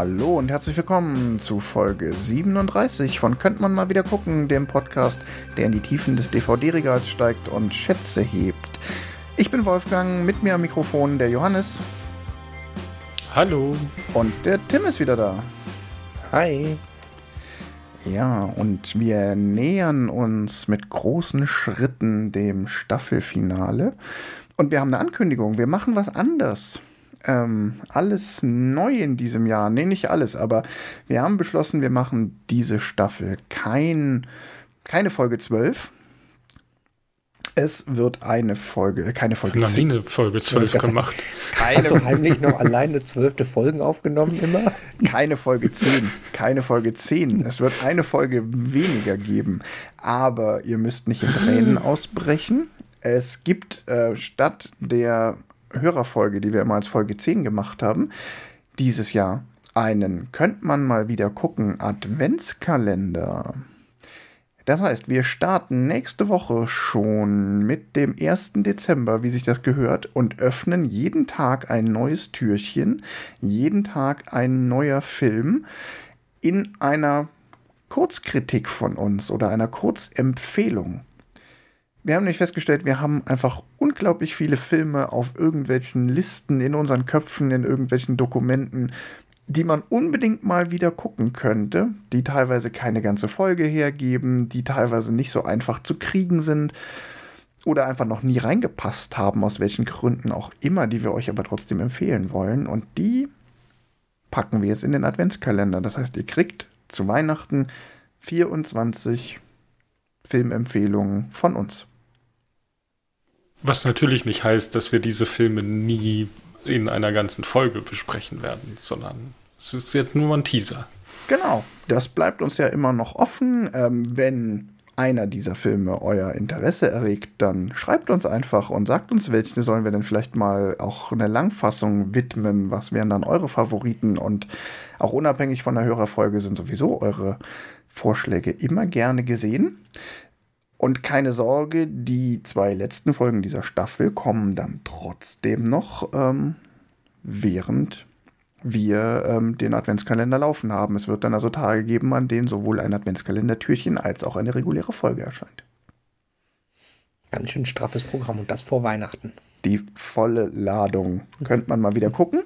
Hallo und herzlich willkommen zu Folge 37 von Könnt man mal wieder gucken, dem Podcast, der in die Tiefen des DVD-Regals steigt und Schätze hebt. Ich bin Wolfgang, mit mir am Mikrofon der Johannes. Hallo. Und der Tim ist wieder da. Hi. Ja, und wir nähern uns mit großen Schritten dem Staffelfinale. Und wir haben eine Ankündigung. Wir machen was anders ähm, alles neu in diesem Jahr. Nee, nicht alles, aber wir haben beschlossen, wir machen diese Staffel kein, keine Folge 12. Es wird eine Folge, keine Folge ich 10. eine Folge 12 gemacht. Keine Hast du heimlich noch alleine zwölfte Folgen aufgenommen immer? Keine Folge 10. Keine Folge 10. Es wird eine Folge weniger geben. Aber ihr müsst nicht in Tränen ausbrechen. Es gibt äh, statt der Hörerfolge, die wir immer als Folge 10 gemacht haben, dieses Jahr einen, könnte man mal wieder gucken, Adventskalender. Das heißt, wir starten nächste Woche schon mit dem 1. Dezember, wie sich das gehört, und öffnen jeden Tag ein neues Türchen, jeden Tag ein neuer Film in einer Kurzkritik von uns oder einer Kurzempfehlung. Wir haben nämlich festgestellt, wir haben einfach unglaublich viele Filme auf irgendwelchen Listen in unseren Köpfen, in irgendwelchen Dokumenten, die man unbedingt mal wieder gucken könnte, die teilweise keine ganze Folge hergeben, die teilweise nicht so einfach zu kriegen sind oder einfach noch nie reingepasst haben, aus welchen Gründen auch immer, die wir euch aber trotzdem empfehlen wollen. Und die packen wir jetzt in den Adventskalender. Das heißt, ihr kriegt zu Weihnachten 24 Filmempfehlungen von uns. Was natürlich nicht heißt, dass wir diese Filme nie in einer ganzen Folge besprechen werden, sondern es ist jetzt nur ein Teaser. Genau, das bleibt uns ja immer noch offen. Ähm, wenn einer dieser Filme euer Interesse erregt, dann schreibt uns einfach und sagt uns, welche sollen wir denn vielleicht mal auch eine Langfassung widmen. Was wären dann eure Favoriten? Und auch unabhängig von der Hörerfolge sind sowieso eure Vorschläge immer gerne gesehen. Und keine Sorge, die zwei letzten Folgen dieser Staffel kommen dann trotzdem noch, ähm, während wir ähm, den Adventskalender laufen haben. Es wird dann also Tage geben, an denen sowohl ein Adventskalendertürchen als auch eine reguläre Folge erscheint. Ganz schön straffes Programm und das vor Weihnachten. Die volle Ladung. Könnte man mal wieder gucken.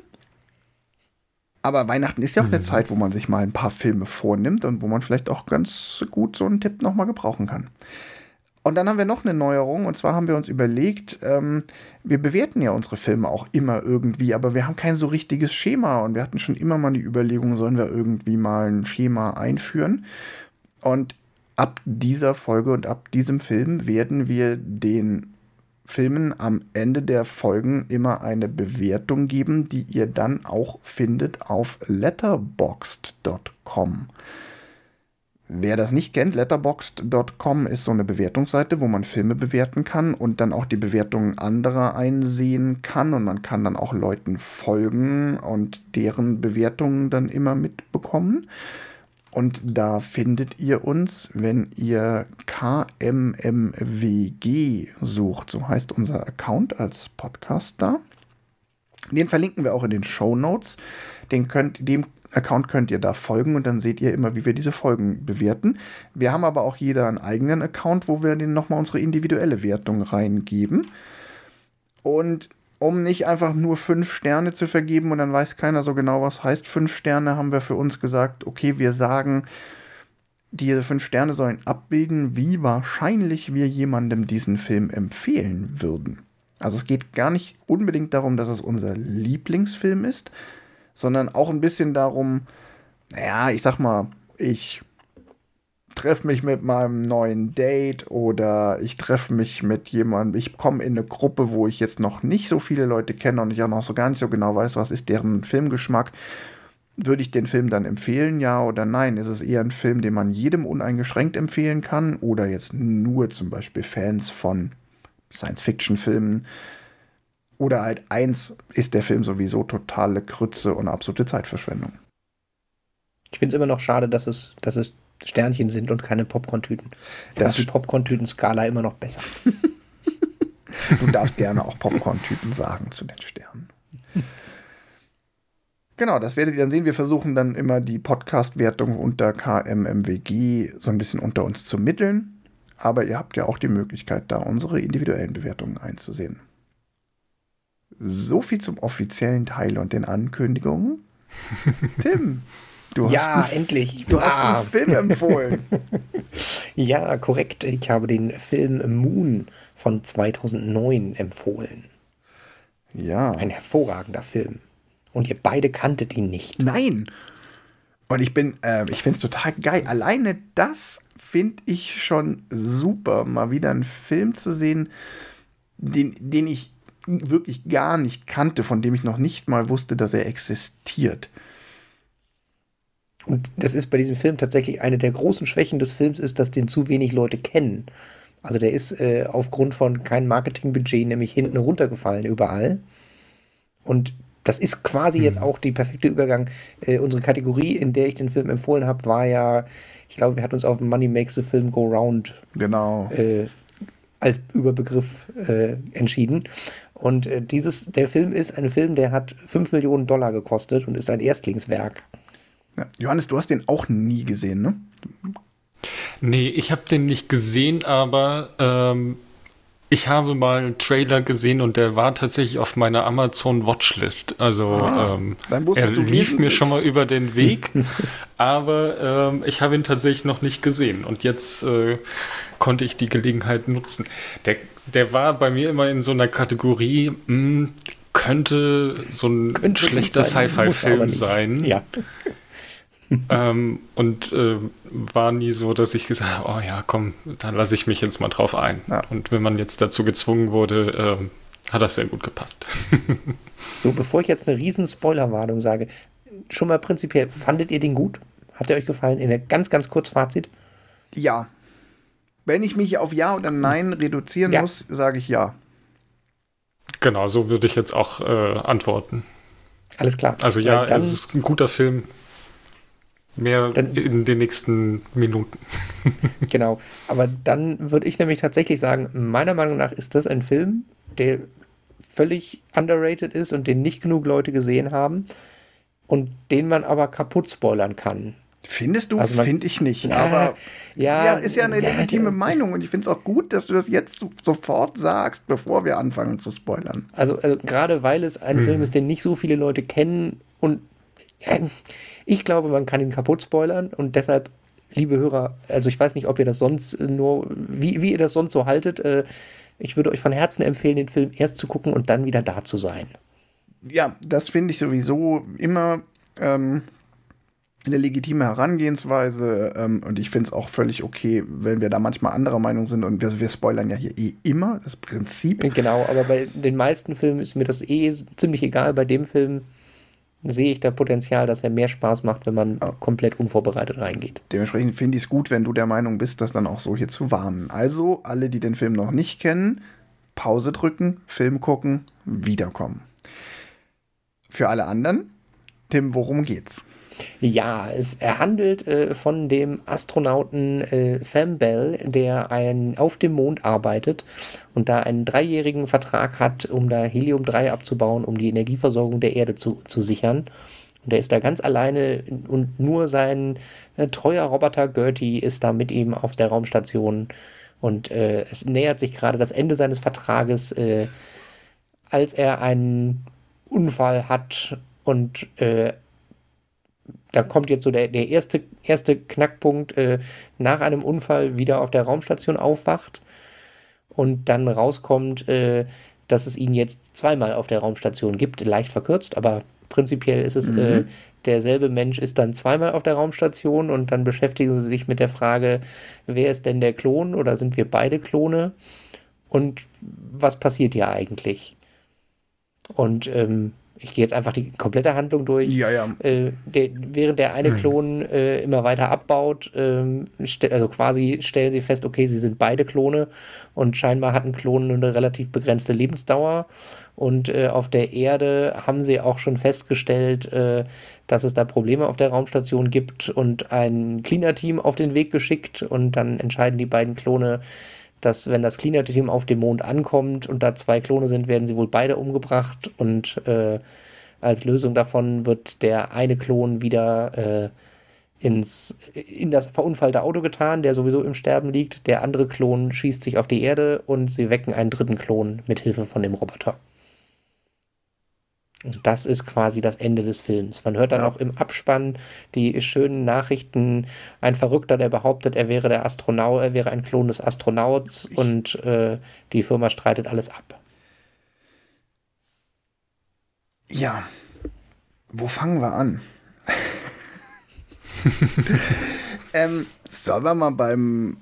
Aber Weihnachten ist ja auch eine mhm. Zeit, wo man sich mal ein paar Filme vornimmt und wo man vielleicht auch ganz gut so einen Tipp nochmal gebrauchen kann. Und dann haben wir noch eine Neuerung, und zwar haben wir uns überlegt, ähm, wir bewerten ja unsere Filme auch immer irgendwie, aber wir haben kein so richtiges Schema und wir hatten schon immer mal die Überlegung, sollen wir irgendwie mal ein Schema einführen. Und ab dieser Folge und ab diesem Film werden wir den Filmen am Ende der Folgen immer eine Bewertung geben, die ihr dann auch findet auf letterboxd.com. Wer das nicht kennt, letterboxd.com ist so eine Bewertungsseite, wo man Filme bewerten kann und dann auch die Bewertungen anderer einsehen kann und man kann dann auch Leuten folgen und deren Bewertungen dann immer mitbekommen. Und da findet ihr uns, wenn ihr KMMWG sucht, so heißt unser Account als Podcaster. Den verlinken wir auch in den Show Notes. Den könnt, dem Account könnt ihr da folgen und dann seht ihr immer, wie wir diese Folgen bewerten. Wir haben aber auch jeder einen eigenen Account, wo wir den nochmal unsere individuelle Wertung reingeben. Und um nicht einfach nur fünf Sterne zu vergeben und dann weiß keiner so genau, was heißt fünf Sterne, haben wir für uns gesagt, okay, wir sagen, diese fünf Sterne sollen abbilden, wie wahrscheinlich wir jemandem diesen Film empfehlen würden. Also es geht gar nicht unbedingt darum, dass es unser Lieblingsfilm ist, sondern auch ein bisschen darum, naja, ich sag mal, ich treffe mich mit meinem neuen Date oder ich treffe mich mit jemandem, ich komme in eine Gruppe, wo ich jetzt noch nicht so viele Leute kenne und ich auch noch so gar nicht so genau weiß, was ist deren Filmgeschmack. Würde ich den Film dann empfehlen, ja oder nein? Ist es eher ein Film, den man jedem uneingeschränkt empfehlen kann oder jetzt nur zum Beispiel Fans von Science-Fiction-Filmen? Oder halt eins ist der Film sowieso totale Krütze und absolute Zeitverschwendung. Ich finde es immer noch schade, dass es, dass es Sternchen sind und keine Popcorn-Tüten. Da ist die Popcorn-Tüten-Skala immer noch besser. du darfst gerne auch Popcorn-Tüten sagen zu den Sternen. Genau, das werdet ihr dann sehen. Wir versuchen dann immer die Podcast-Wertung unter KMMWG so ein bisschen unter uns zu mitteln. Aber ihr habt ja auch die Möglichkeit, da unsere individuellen Bewertungen einzusehen. So viel zum offiziellen Teil und den Ankündigungen. Tim, du ja, hast endlich. Du hast einen Film empfohlen. ja, korrekt. Ich habe den Film Moon von 2009 empfohlen. Ja. Ein hervorragender Film. Und ihr beide kanntet ihn nicht. Nein. Und ich bin, äh, ich finde es total geil. Alleine das finde ich schon super, mal wieder einen Film zu sehen, den, den ich wirklich gar nicht kannte, von dem ich noch nicht mal wusste, dass er existiert. Und das ist bei diesem Film tatsächlich eine der großen Schwächen des Films, ist, dass den zu wenig Leute kennen. Also der ist äh, aufgrund von kein Marketingbudget nämlich hinten runtergefallen überall. Und das ist quasi hm. jetzt auch die perfekte Übergang. Äh, unsere Kategorie, in der ich den Film empfohlen habe, war ja, ich glaube, wir hatten uns auf Money Makes the Film Go Round genau. Äh, als Überbegriff äh, entschieden. Und äh, dieses, der Film ist ein Film, der hat 5 Millionen Dollar gekostet und ist ein Erstlingswerk. Ja. Johannes, du hast den auch nie gesehen, ne? Nee, ich habe den nicht gesehen, aber ähm, ich habe mal einen Trailer gesehen und der war tatsächlich auf meiner Amazon Watchlist. Also ah, ähm, er lief mir schon mal über den Weg, aber ähm, ich habe ihn tatsächlich noch nicht gesehen und jetzt äh, konnte ich die Gelegenheit nutzen. Der, der war bei mir immer in so einer Kategorie, mh, hm, könnte so ein könnte schlechter Sci-Fi-Film sein. Ja. ähm, und äh, war nie so, dass ich gesagt habe, oh ja, komm, da lasse ich mich jetzt mal drauf ein. Ja. Und wenn man jetzt dazu gezwungen wurde, äh, hat das sehr gut gepasst. so, bevor ich jetzt eine riesen Spoilerwarnung sage, schon mal prinzipiell, fandet ihr den gut? Hat er euch gefallen? In der ganz, ganz kurz Fazit? Ja. Wenn ich mich auf Ja oder Nein reduzieren ja. muss, sage ich Ja. Genau, so würde ich jetzt auch äh, antworten. Alles klar. Also ja, es ist ein guter Film. Mehr dann, in den nächsten Minuten. genau. Aber dann würde ich nämlich tatsächlich sagen, meiner Meinung nach ist das ein Film, der völlig underrated ist und den nicht genug Leute gesehen haben und den man aber kaputt spoilern kann. Findest du? Also Finde ich nicht. Na, aber ja, ja, ist ja eine legitime ja, Meinung und ich finde es auch gut, dass du das jetzt sofort sagst, bevor wir anfangen zu spoilern. Also, also gerade weil es ein hm. Film ist, den nicht so viele Leute kennen und ich glaube, man kann ihn kaputt spoilern und deshalb, liebe Hörer, also ich weiß nicht, ob ihr das sonst nur, wie, wie ihr das sonst so haltet. Äh, ich würde euch von Herzen empfehlen, den Film erst zu gucken und dann wieder da zu sein. Ja, das finde ich sowieso immer ähm, eine legitime Herangehensweise ähm, und ich finde es auch völlig okay, wenn wir da manchmal anderer Meinung sind und wir, wir spoilern ja hier eh immer, das Prinzip. Genau, aber bei den meisten Filmen ist mir das eh ziemlich egal. Bei dem Film sehe ich da Potenzial, dass er mehr Spaß macht, wenn man ja. komplett unvorbereitet reingeht. Dementsprechend finde ich es gut, wenn du der Meinung bist, das dann auch so hier zu warnen. Also, alle, die den Film noch nicht kennen, Pause drücken, Film gucken, wiederkommen. Für alle anderen, Tim, worum geht's? Ja, es, handelt äh, von dem Astronauten äh, Sam Bell, der ein, auf dem Mond arbeitet und da einen dreijährigen Vertrag hat, um da Helium-3 abzubauen, um die Energieversorgung der Erde zu, zu sichern. Und er ist da ganz alleine und nur sein äh, treuer Roboter Gertie ist da mit ihm auf der Raumstation. Und äh, es nähert sich gerade das Ende seines Vertrages, äh, als er einen Unfall hat und äh, da kommt jetzt so der, der erste, erste Knackpunkt, äh, nach einem Unfall wieder auf der Raumstation aufwacht und dann rauskommt, äh, dass es ihn jetzt zweimal auf der Raumstation gibt, leicht verkürzt, aber prinzipiell ist es mhm. äh, derselbe Mensch ist dann zweimal auf der Raumstation und dann beschäftigen sie sich mit der Frage, wer ist denn der Klon oder sind wir beide Klone und was passiert hier eigentlich? Und ähm, ich gehe jetzt einfach die komplette Handlung durch. Ja, ja. Äh, der, während der eine hm. Klon äh, immer weiter abbaut, ähm, also quasi stellen sie fest, okay, sie sind beide Klone und scheinbar hatten Klonen eine relativ begrenzte Lebensdauer. Und äh, auf der Erde haben sie auch schon festgestellt, äh, dass es da Probleme auf der Raumstation gibt und ein Cleaner-Team auf den Weg geschickt. Und dann entscheiden die beiden Klone, dass wenn das Cleaner-Team auf dem Mond ankommt und da zwei Klone sind, werden sie wohl beide umgebracht und äh, Als Lösung davon wird der eine Klon wieder äh, ins, in das verunfallte Auto getan, der sowieso im Sterben liegt. Der andere Klon schießt sich auf die Erde und sie wecken einen dritten Klon mit Hilfe von dem Roboter. Und das ist quasi das Ende des Films. Man hört dann ja. auch im Abspann die schönen Nachrichten. Ein Verrückter, der behauptet, er wäre der Astronaut, er wäre ein Klon des Astronauts und äh, die Firma streitet alles ab. Ja. Wo fangen wir an? ähm, sollen wir mal beim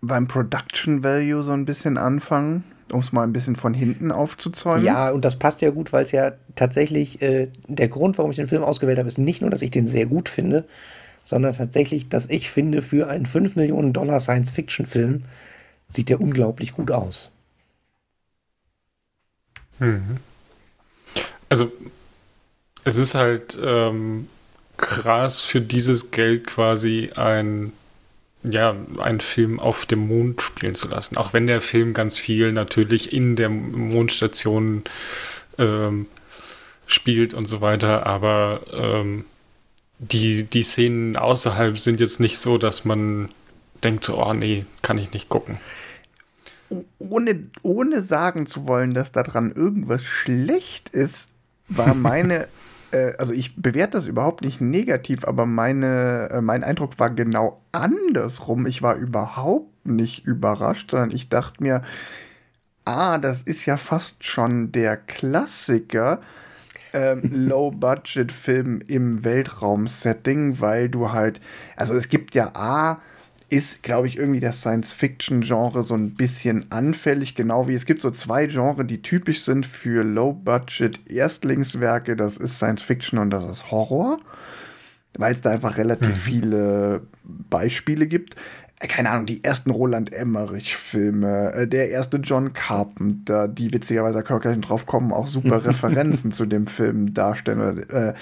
beim Production Value so ein bisschen anfangen? Um es mal ein bisschen von hinten aufzuzäumen. Ja, und das passt ja gut, weil es ja tatsächlich äh, der Grund, warum ich den Film ausgewählt habe, ist nicht nur, dass ich den sehr gut finde, sondern tatsächlich, dass ich finde, für einen 5 Millionen Dollar Science-Fiction-Film sieht der unglaublich gut aus. Mhm. Also, es ist halt ähm, krass für dieses Geld quasi ein ja, einen Film auf dem Mond spielen zu lassen. Auch wenn der Film ganz viel natürlich in der Mondstation ähm, spielt und so weiter, aber ähm, die, die Szenen außerhalb sind jetzt nicht so, dass man denkt, oh nee, kann ich nicht gucken. Ohne, ohne sagen zu wollen, dass daran irgendwas schlecht ist, war meine also ich bewerte das überhaupt nicht negativ, aber meine, äh, mein Eindruck war genau andersrum. Ich war überhaupt nicht überrascht, sondern ich dachte mir, ah, das ist ja fast schon der Klassiker. Ähm, Low-Budget-Film im Weltraum-Setting, weil du halt, also es gibt ja A, ist, glaube ich, irgendwie das Science-Fiction-Genre so ein bisschen anfällig, genau wie es gibt so zwei Genres, die typisch sind für Low-Budget-Erstlingswerke. Das ist Science-Fiction und das ist Horror, weil es da einfach relativ mhm. viele Beispiele gibt. Äh, keine Ahnung, die ersten Roland Emmerich-Filme, äh, der erste John Carpenter, die witzigerweise Kirk drauf kommen, auch super Referenzen zu dem Film darstellen. Äh,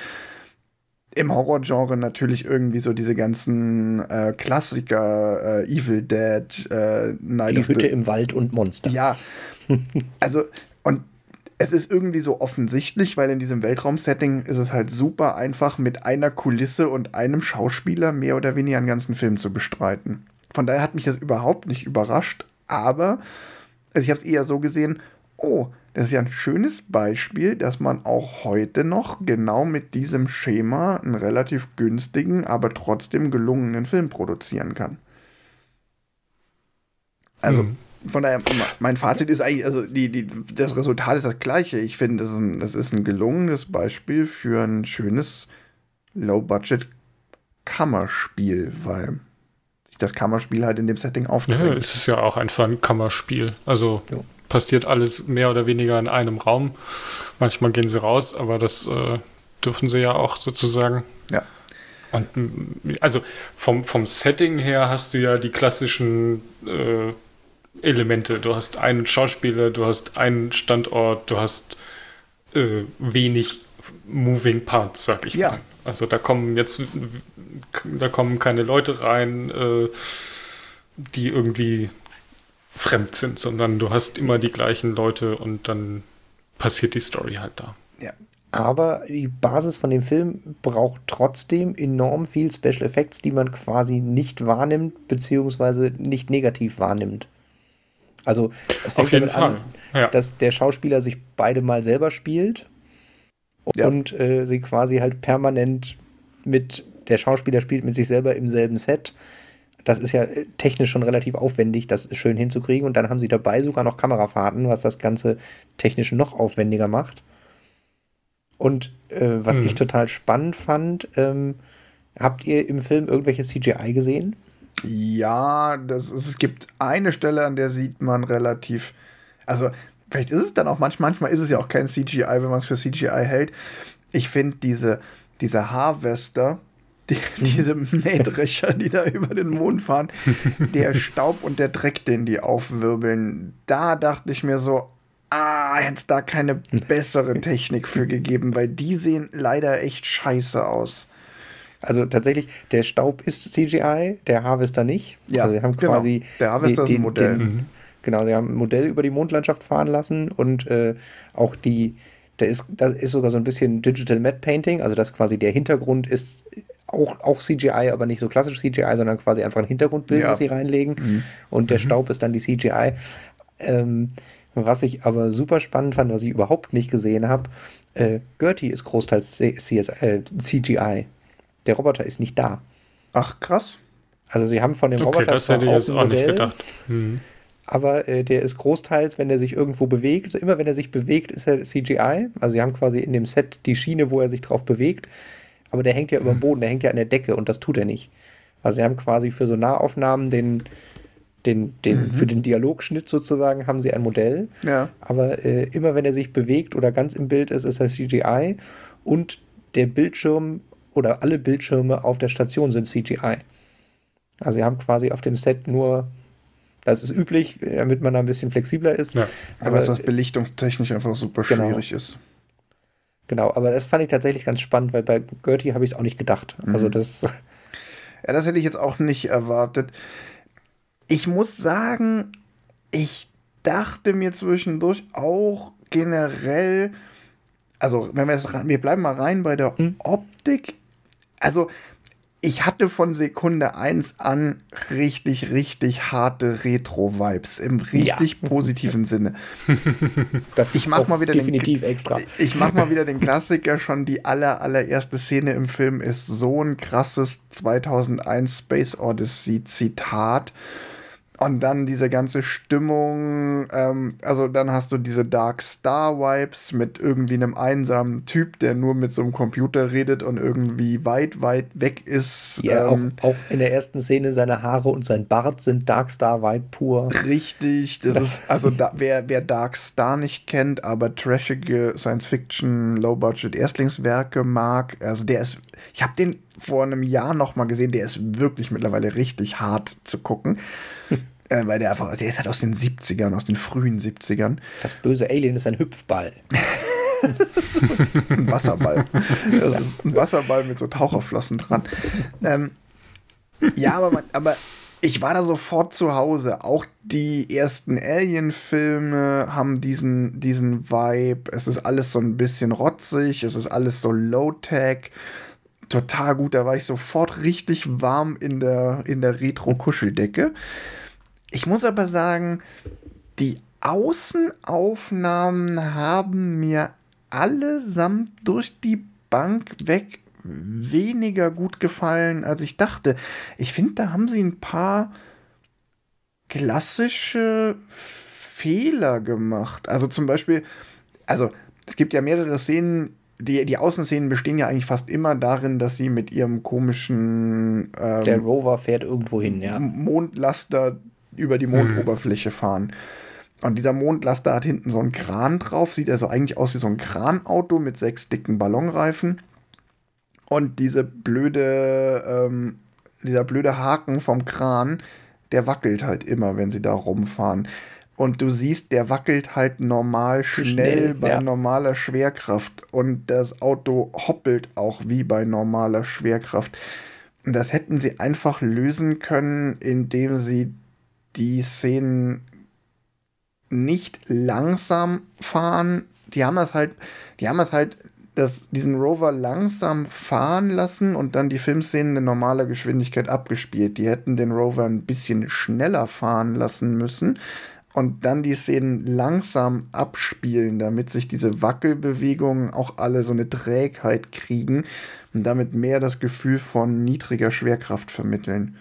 im Horrorgenre natürlich irgendwie so diese ganzen äh, Klassiker, äh, Evil Dead, äh, Night Die Hütte the im Wald und Monster. Ja, also und es ist irgendwie so offensichtlich, weil in diesem Weltraumsetting ist es halt super einfach mit einer Kulisse und einem Schauspieler mehr oder weniger einen ganzen Film zu bestreiten. Von daher hat mich das überhaupt nicht überrascht, aber also ich habe es eher so gesehen, oh, das ist ja ein schönes Beispiel, dass man auch heute noch genau mit diesem Schema einen relativ günstigen, aber trotzdem gelungenen Film produzieren kann. Also mhm. von daher, mein Fazit ist eigentlich, also die, die, das Resultat ist das gleiche. Ich finde, das, ist ein, das ist ein gelungenes Beispiel für ein schönes Low-Budget-Kammerspiel, weil sich das Kammerspiel halt in dem Setting aufdrängt. Ja, es ist ja auch einfach ein Kammerspiel. Also jo passiert alles mehr oder weniger in einem Raum. Manchmal gehen sie raus, aber das äh, dürfen sie ja auch sozusagen. Ja. Und also vom, vom Setting her hast du ja die klassischen äh, Elemente. Du hast einen Schauspieler, du hast einen Standort, du hast äh, wenig Moving Parts, sag ich ja. mal. Also da kommen jetzt, da kommen keine Leute rein, äh, die irgendwie fremd sind, sondern du hast immer die gleichen Leute und dann passiert die Story halt da. Ja. Aber die Basis von dem Film braucht trotzdem enorm viel Special Effects, die man quasi nicht wahrnimmt, beziehungsweise nicht negativ wahrnimmt. Also es fängt damit an, ja. dass der Schauspieler sich beide mal selber spielt und ja. äh, sie quasi halt permanent mit der Schauspieler spielt mit sich selber im selben Set das ist ja äh, technisch schon relativ aufwendig, das schön hinzukriegen. Und dann haben sie dabei sogar noch Kamerafahrten, was das Ganze technisch noch aufwendiger macht. Und äh, was hm. ich total spannend fand, ähm, habt ihr im Film irgendwelche CGI gesehen? Ja, das ist, es gibt eine Stelle, an der sieht man relativ, also vielleicht ist es dann auch manchmal, manchmal ist es ja auch kein CGI, wenn man es für CGI hält. Ich finde diese, diese Harvester, die, diese Mähdrescher, die da über den Mond fahren, der Staub und der Dreck, den die aufwirbeln, da dachte ich mir so, ah, hätte da keine bessere Technik für gegeben, weil die sehen leider echt scheiße aus. Also tatsächlich, der Staub ist CGI, der Harvester nicht. Ja, also sie haben genau. quasi der Harvester den, ist ein Modell. Den, mhm. Genau, sie haben ein Modell über die Mondlandschaft fahren lassen und äh, auch die, Der ist, das ist sogar so ein bisschen Digital Matte Painting, also dass quasi der Hintergrund ist auch, auch CGI, aber nicht so klassisch CGI, sondern quasi einfach ein Hintergrundbild, ja. was sie reinlegen. Mhm. Und der mhm. Staub ist dann die CGI. Ähm, was ich aber super spannend fand, was ich überhaupt nicht gesehen habe, äh, Gertie ist großteils CS, äh, CGI. Der Roboter ist nicht da. Ach, krass. Also sie haben von dem okay, Roboter das hätte ich jetzt auch Modell, nicht gedacht. Hm. Aber äh, der ist großteils, wenn er sich irgendwo bewegt, also immer wenn er sich bewegt, ist er CGI. Also sie haben quasi in dem Set die Schiene, wo er sich drauf bewegt. Aber der hängt ja über dem Boden, der hängt ja an der Decke und das tut er nicht. Also sie haben quasi für so Nahaufnahmen den, den, den, mhm. für den Dialogschnitt sozusagen haben sie ein Modell. Ja. Aber äh, immer wenn er sich bewegt oder ganz im Bild ist, ist er CGI. Und der Bildschirm oder alle Bildschirme auf der Station sind CGI. Also sie haben quasi auf dem Set nur, das ist üblich, damit man da ein bisschen flexibler ist. Ja. Aber es was belichtungstechnisch einfach super genau. schwierig ist. Genau, aber das fand ich tatsächlich ganz spannend, weil bei Gertie habe ich es auch nicht gedacht. Mhm. Also das. Ja, das hätte ich jetzt auch nicht erwartet. Ich muss sagen, ich dachte mir zwischendurch auch generell, also wenn wir jetzt, wir bleiben mal rein bei der mhm. Optik. Also ich hatte von Sekunde 1 an richtig, richtig harte Retro-Vibes im richtig ja. positiven Sinne. Das ich mach mal wieder definitiv den, extra. Ich mach mal wieder den Klassiker schon. Die aller, allererste Szene im Film ist so ein krasses 2001 Space Odyssey Zitat. Und dann diese ganze Stimmung, ähm, also dann hast du diese Dark Star Vibes mit irgendwie einem einsamen Typ, der nur mit so einem Computer redet und irgendwie weit, weit weg ist. Ja, ähm, auch, auch, in der ersten Szene seine Haare und sein Bart sind Dark Star Vibe pur. Richtig, das ist, also da, wer, wer Dark Star nicht kennt, aber trashige Science-Fiction, Low-Budget Erstlingswerke mag, also der ist, ich habe den vor einem Jahr noch mal gesehen, der ist wirklich mittlerweile richtig hart zu gucken. Äh, weil der einfach, der ist halt aus den 70ern, aus den frühen 70ern. Das böse Alien ist ein Hüpfball. ein Wasserball. Ein Wasserball mit so Taucherflossen dran. Ähm, ja, aber, man, aber ich war da sofort zu Hause. Auch die ersten Alien-Filme haben diesen, diesen Vibe. Es ist alles so ein bisschen rotzig, es ist alles so Low-Tech total gut. Da war ich sofort richtig warm in der, in der Retro-Kuscheldecke. Ich muss aber sagen, die Außenaufnahmen haben mir allesamt durch die Bank weg weniger gut gefallen, als ich dachte. Ich finde, da haben sie ein paar klassische Fehler gemacht. Also zum Beispiel, also es gibt ja mehrere Szenen, die, die Außenszenen bestehen ja eigentlich fast immer darin, dass sie mit ihrem komischen ähm, Der Rover fährt irgendwo hin, ja. Mondlaster über die Mondoberfläche mhm. fahren. Und dieser Mondlaster hat hinten so einen Kran drauf, sieht also eigentlich aus wie so ein Kranauto mit sechs dicken Ballonreifen. Und diese blöde, ähm, dieser blöde Haken vom Kran, der wackelt halt immer, wenn sie da rumfahren. Und du siehst, der wackelt halt normal schnell, schnell bei ja. normaler Schwerkraft. Und das Auto hoppelt auch wie bei normaler Schwerkraft. Und das hätten sie einfach lösen können, indem sie die Szenen nicht langsam fahren. Die haben das halt, die haben das halt, das, diesen Rover langsam fahren lassen und dann die Filmszenen in normaler Geschwindigkeit abgespielt. Die hätten den Rover ein bisschen schneller fahren lassen müssen und dann die Szenen langsam abspielen, damit sich diese Wackelbewegungen auch alle so eine Trägheit kriegen und damit mehr das Gefühl von niedriger Schwerkraft vermitteln.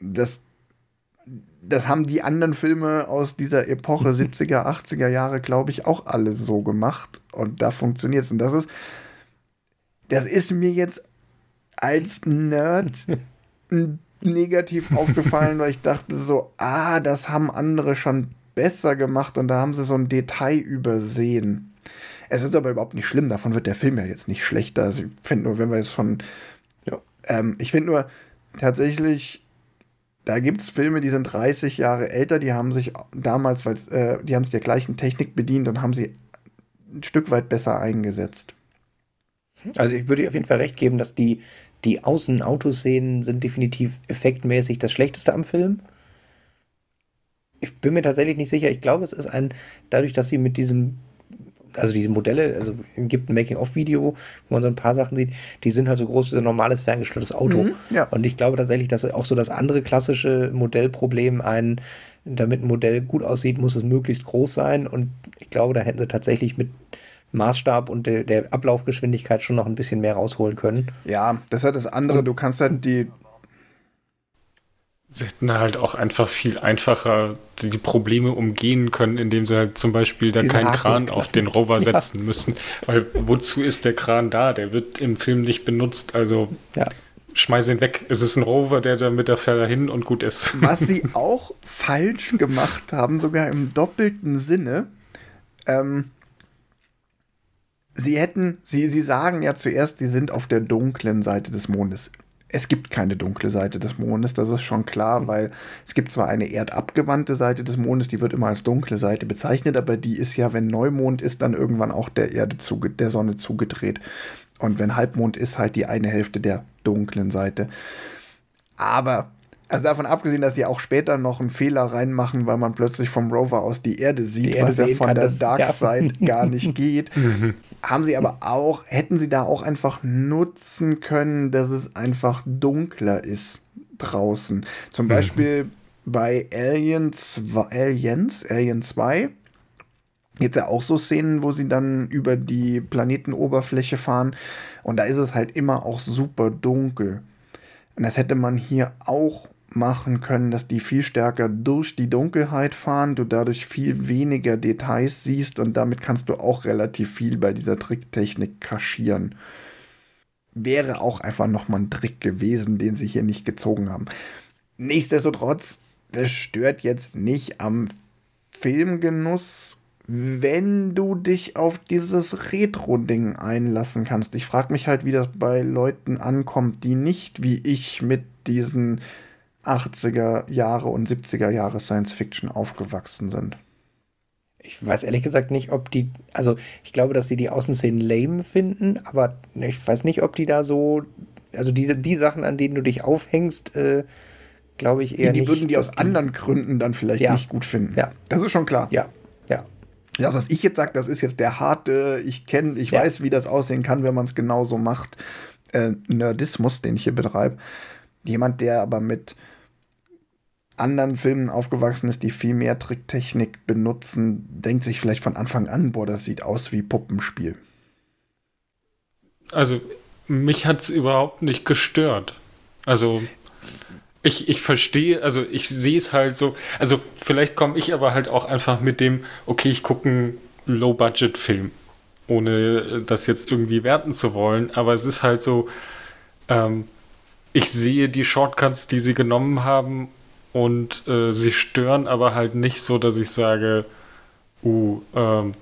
Das, das haben die anderen Filme aus dieser Epoche 70er, 80er Jahre, glaube ich, auch alle so gemacht und da funktioniert es. Und das ist, das ist mir jetzt als Nerd ein negativ aufgefallen, weil ich dachte so, ah, das haben andere schon besser gemacht und da haben sie so ein Detail übersehen. Es ist aber überhaupt nicht schlimm, davon wird der Film ja jetzt nicht schlechter. Also ich finde nur, wenn wir jetzt von. Ja. Ähm, ich finde nur tatsächlich, da gibt es Filme, die sind 30 Jahre älter, die haben sich damals, weil äh, die haben sich der gleichen Technik bedient und haben sie ein Stück weit besser eingesetzt. Also ich würde auf jeden Fall recht geben, dass die die Außen-Autoszenen sind definitiv effektmäßig das Schlechteste am Film. Ich bin mir tatsächlich nicht sicher. Ich glaube, es ist ein, dadurch, dass sie mit diesem also diese Modelle, also es gibt ein Making-of-Video, wo man so ein paar Sachen sieht, die sind halt so groß wie ein normales ferngesteuertes Auto. Mhm, ja. Und ich glaube tatsächlich, dass auch so das andere klassische Modellproblem ein, damit ein Modell gut aussieht, muss es möglichst groß sein. Und ich glaube, da hätten sie tatsächlich mit Maßstab und der, der Ablaufgeschwindigkeit schon noch ein bisschen mehr rausholen können. Ja, das ist halt das andere. Du kannst halt die Sie hätten halt auch einfach viel einfacher die Probleme umgehen können, indem sie halt zum Beispiel da keinen Kran auf den Rover setzen ja. müssen. Weil wozu ist der Kran da? Der wird im Film nicht benutzt. Also ja. schmeiß ihn weg. Es ist ein Rover, der da mit der Fähre hin und gut ist. Was sie auch falsch gemacht haben, sogar im doppelten Sinne. Ähm, sie hätten, sie, sie sagen ja zuerst, sie sind auf der dunklen Seite des Mondes es gibt keine dunkle Seite des Mondes, das ist schon klar, weil es gibt zwar eine erdabgewandte Seite des Mondes, die wird immer als dunkle Seite bezeichnet, aber die ist ja, wenn Neumond ist, dann irgendwann auch der Erde zuge der Sonne zugedreht. Und wenn Halbmond ist, halt die eine Hälfte der dunklen Seite. Aber also davon abgesehen, dass sie auch später noch einen Fehler reinmachen, weil man plötzlich vom Rover aus die Erde sieht, die Erde was ja von der Dark ja. Side gar nicht geht, mhm. haben sie aber auch, hätten sie da auch einfach nutzen können, dass es einfach dunkler ist draußen. Zum mhm. Beispiel bei Alien 2, Aliens, Alien 2, Jetzt ja auch so Szenen, wo sie dann über die Planetenoberfläche fahren und da ist es halt immer auch super dunkel. Und das hätte man hier auch machen können, dass die viel stärker durch die Dunkelheit fahren, du dadurch viel weniger Details siehst und damit kannst du auch relativ viel bei dieser Tricktechnik kaschieren. Wäre auch einfach nochmal ein Trick gewesen, den sie hier nicht gezogen haben. Nichtsdestotrotz, das stört jetzt nicht am Filmgenuss, wenn du dich auf dieses Retro-Ding einlassen kannst. Ich frage mich halt, wie das bei Leuten ankommt, die nicht wie ich mit diesen 80er Jahre und 70er Jahre Science Fiction aufgewachsen sind. Ich weiß ehrlich gesagt nicht, ob die, also ich glaube, dass die die Außenszenen lame finden, aber ich weiß nicht, ob die da so, also die, die Sachen, an denen du dich aufhängst, äh, glaube ich eher die, die nicht. Die würden die aus anderen Gründen dann vielleicht ja. nicht gut finden. Ja. Das ist schon klar. Ja, ja. Das, was ich jetzt sage, das ist jetzt der harte, ich kenne, ich ja. weiß, wie das aussehen kann, wenn man es genauso macht, äh, Nerdismus, den ich hier betreibe. Jemand, der aber mit anderen Filmen aufgewachsen ist, die viel mehr Tricktechnik benutzen, denkt sich vielleicht von Anfang an, boah, das sieht aus wie Puppenspiel. Also, mich hat es überhaupt nicht gestört. Also, ich, ich verstehe, also ich sehe es halt so, also vielleicht komme ich aber halt auch einfach mit dem, okay, ich gucke einen Low-Budget-Film, ohne das jetzt irgendwie werten zu wollen, aber es ist halt so, ähm, ich sehe die Shortcuts, die sie genommen haben und äh, sie stören aber halt nicht so, dass ich sage, uh, ähm,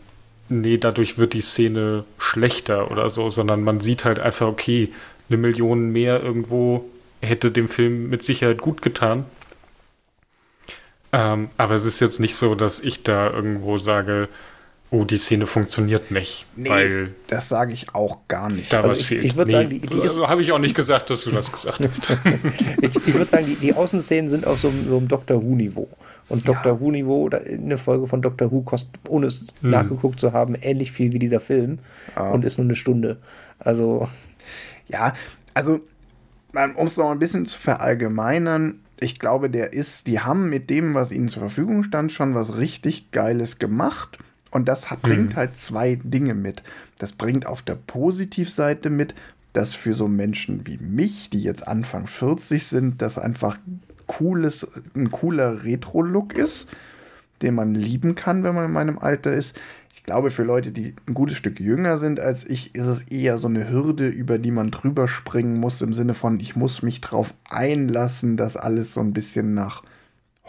nee, dadurch wird die Szene schlechter oder so, sondern man sieht halt einfach, okay, eine Million mehr irgendwo hätte dem Film mit Sicherheit gut getan. Ähm, aber es ist jetzt nicht so, dass ich da irgendwo sage, oh, die Szene funktioniert nicht. Nee, weil das sage ich auch gar nicht. Da also was ich, fehlt. Ich würde nee, sagen, die, die also habe ich auch nicht gesagt, dass du das gesagt hast. ich, ich würde sagen, die, die Außenszenen sind auf so, so einem Doctor Who-Niveau. Und Doctor ja. Who-Niveau, eine Folge von Doctor Who kostet, ohne es hm. nachgeguckt zu haben, ähnlich viel wie dieser Film ah. und ist nur eine Stunde. Also. Ja, also, um es noch ein bisschen zu verallgemeinern, ich glaube, der ist, die haben mit dem, was ihnen zur Verfügung stand, schon was richtig Geiles gemacht. Und das bringt mhm. halt zwei Dinge mit. Das bringt auf der Positivseite mit, dass für so Menschen wie mich, die jetzt Anfang 40 sind, das einfach cooles, ein cooler Retro-Look ist, den man lieben kann, wenn man in meinem Alter ist. Ich glaube, für Leute, die ein gutes Stück jünger sind als ich, ist es eher so eine Hürde, über die man drüber springen muss, im Sinne von, ich muss mich drauf einlassen, dass alles so ein bisschen nach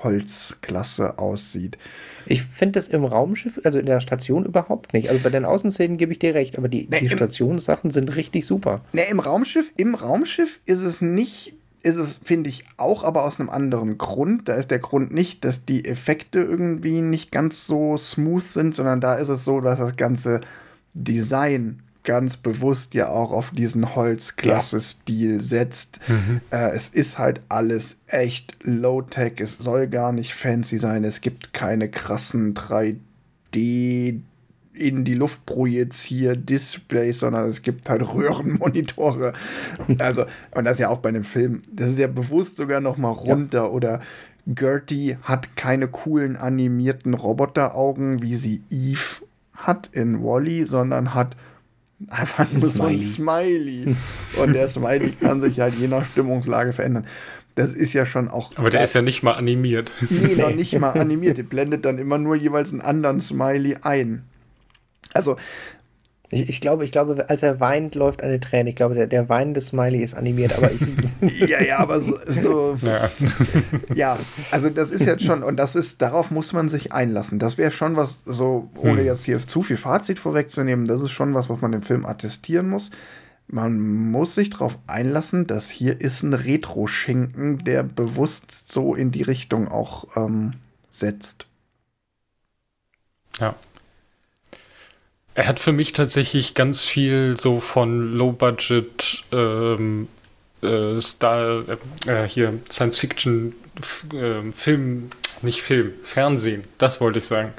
Holzklasse aussieht. Ich finde das im Raumschiff, also in der Station überhaupt nicht. Also bei den Außenszenen gebe ich dir recht, aber die, nee, die Stationssachen sind richtig super. Ne, im Raumschiff, im Raumschiff ist es nicht, ist es, finde ich, auch, aber aus einem anderen Grund. Da ist der Grund nicht, dass die Effekte irgendwie nicht ganz so smooth sind, sondern da ist es so, dass das ganze Design ganz bewusst ja auch auf diesen Holzklasse-Stil setzt. Mhm. Äh, es ist halt alles echt low-tech. Es soll gar nicht fancy sein. Es gibt keine krassen 3D- in die Luft projiziert Displays, sondern es gibt halt Röhrenmonitore. Also, und das ist ja auch bei einem Film. Das ist ja bewusst sogar noch mal runter ja. oder Gertie hat keine coolen animierten Roboteraugen, wie sie Eve hat in Wally, sondern hat einfach nur so ein Smiley. Und der Smiley kann sich halt je nach Stimmungslage verändern. Das ist ja schon auch. Aber der ist ja nicht mal animiert. Nee, noch nicht mal animiert. Der blendet dann immer nur jeweils einen anderen Smiley ein. Also, ich, ich, glaube, ich glaube, als er weint, läuft eine Träne. Ich glaube, der, der weinende Smiley ist animiert, aber ich. ja, ja, aber so. so ja. ja. also das ist jetzt schon, und das ist, darauf muss man sich einlassen. Das wäre schon was, so, ohne hm. jetzt hier zu viel Fazit vorwegzunehmen, das ist schon was, was man dem Film attestieren muss. Man muss sich darauf einlassen, dass hier ist ein Retro-Schinken, der bewusst so in die Richtung auch ähm, setzt. Ja. Er hat für mich tatsächlich ganz viel so von Low-Budget ähm, äh, Star, äh, hier Science Fiction äh, Film, nicht Film, Fernsehen, das wollte ich sagen.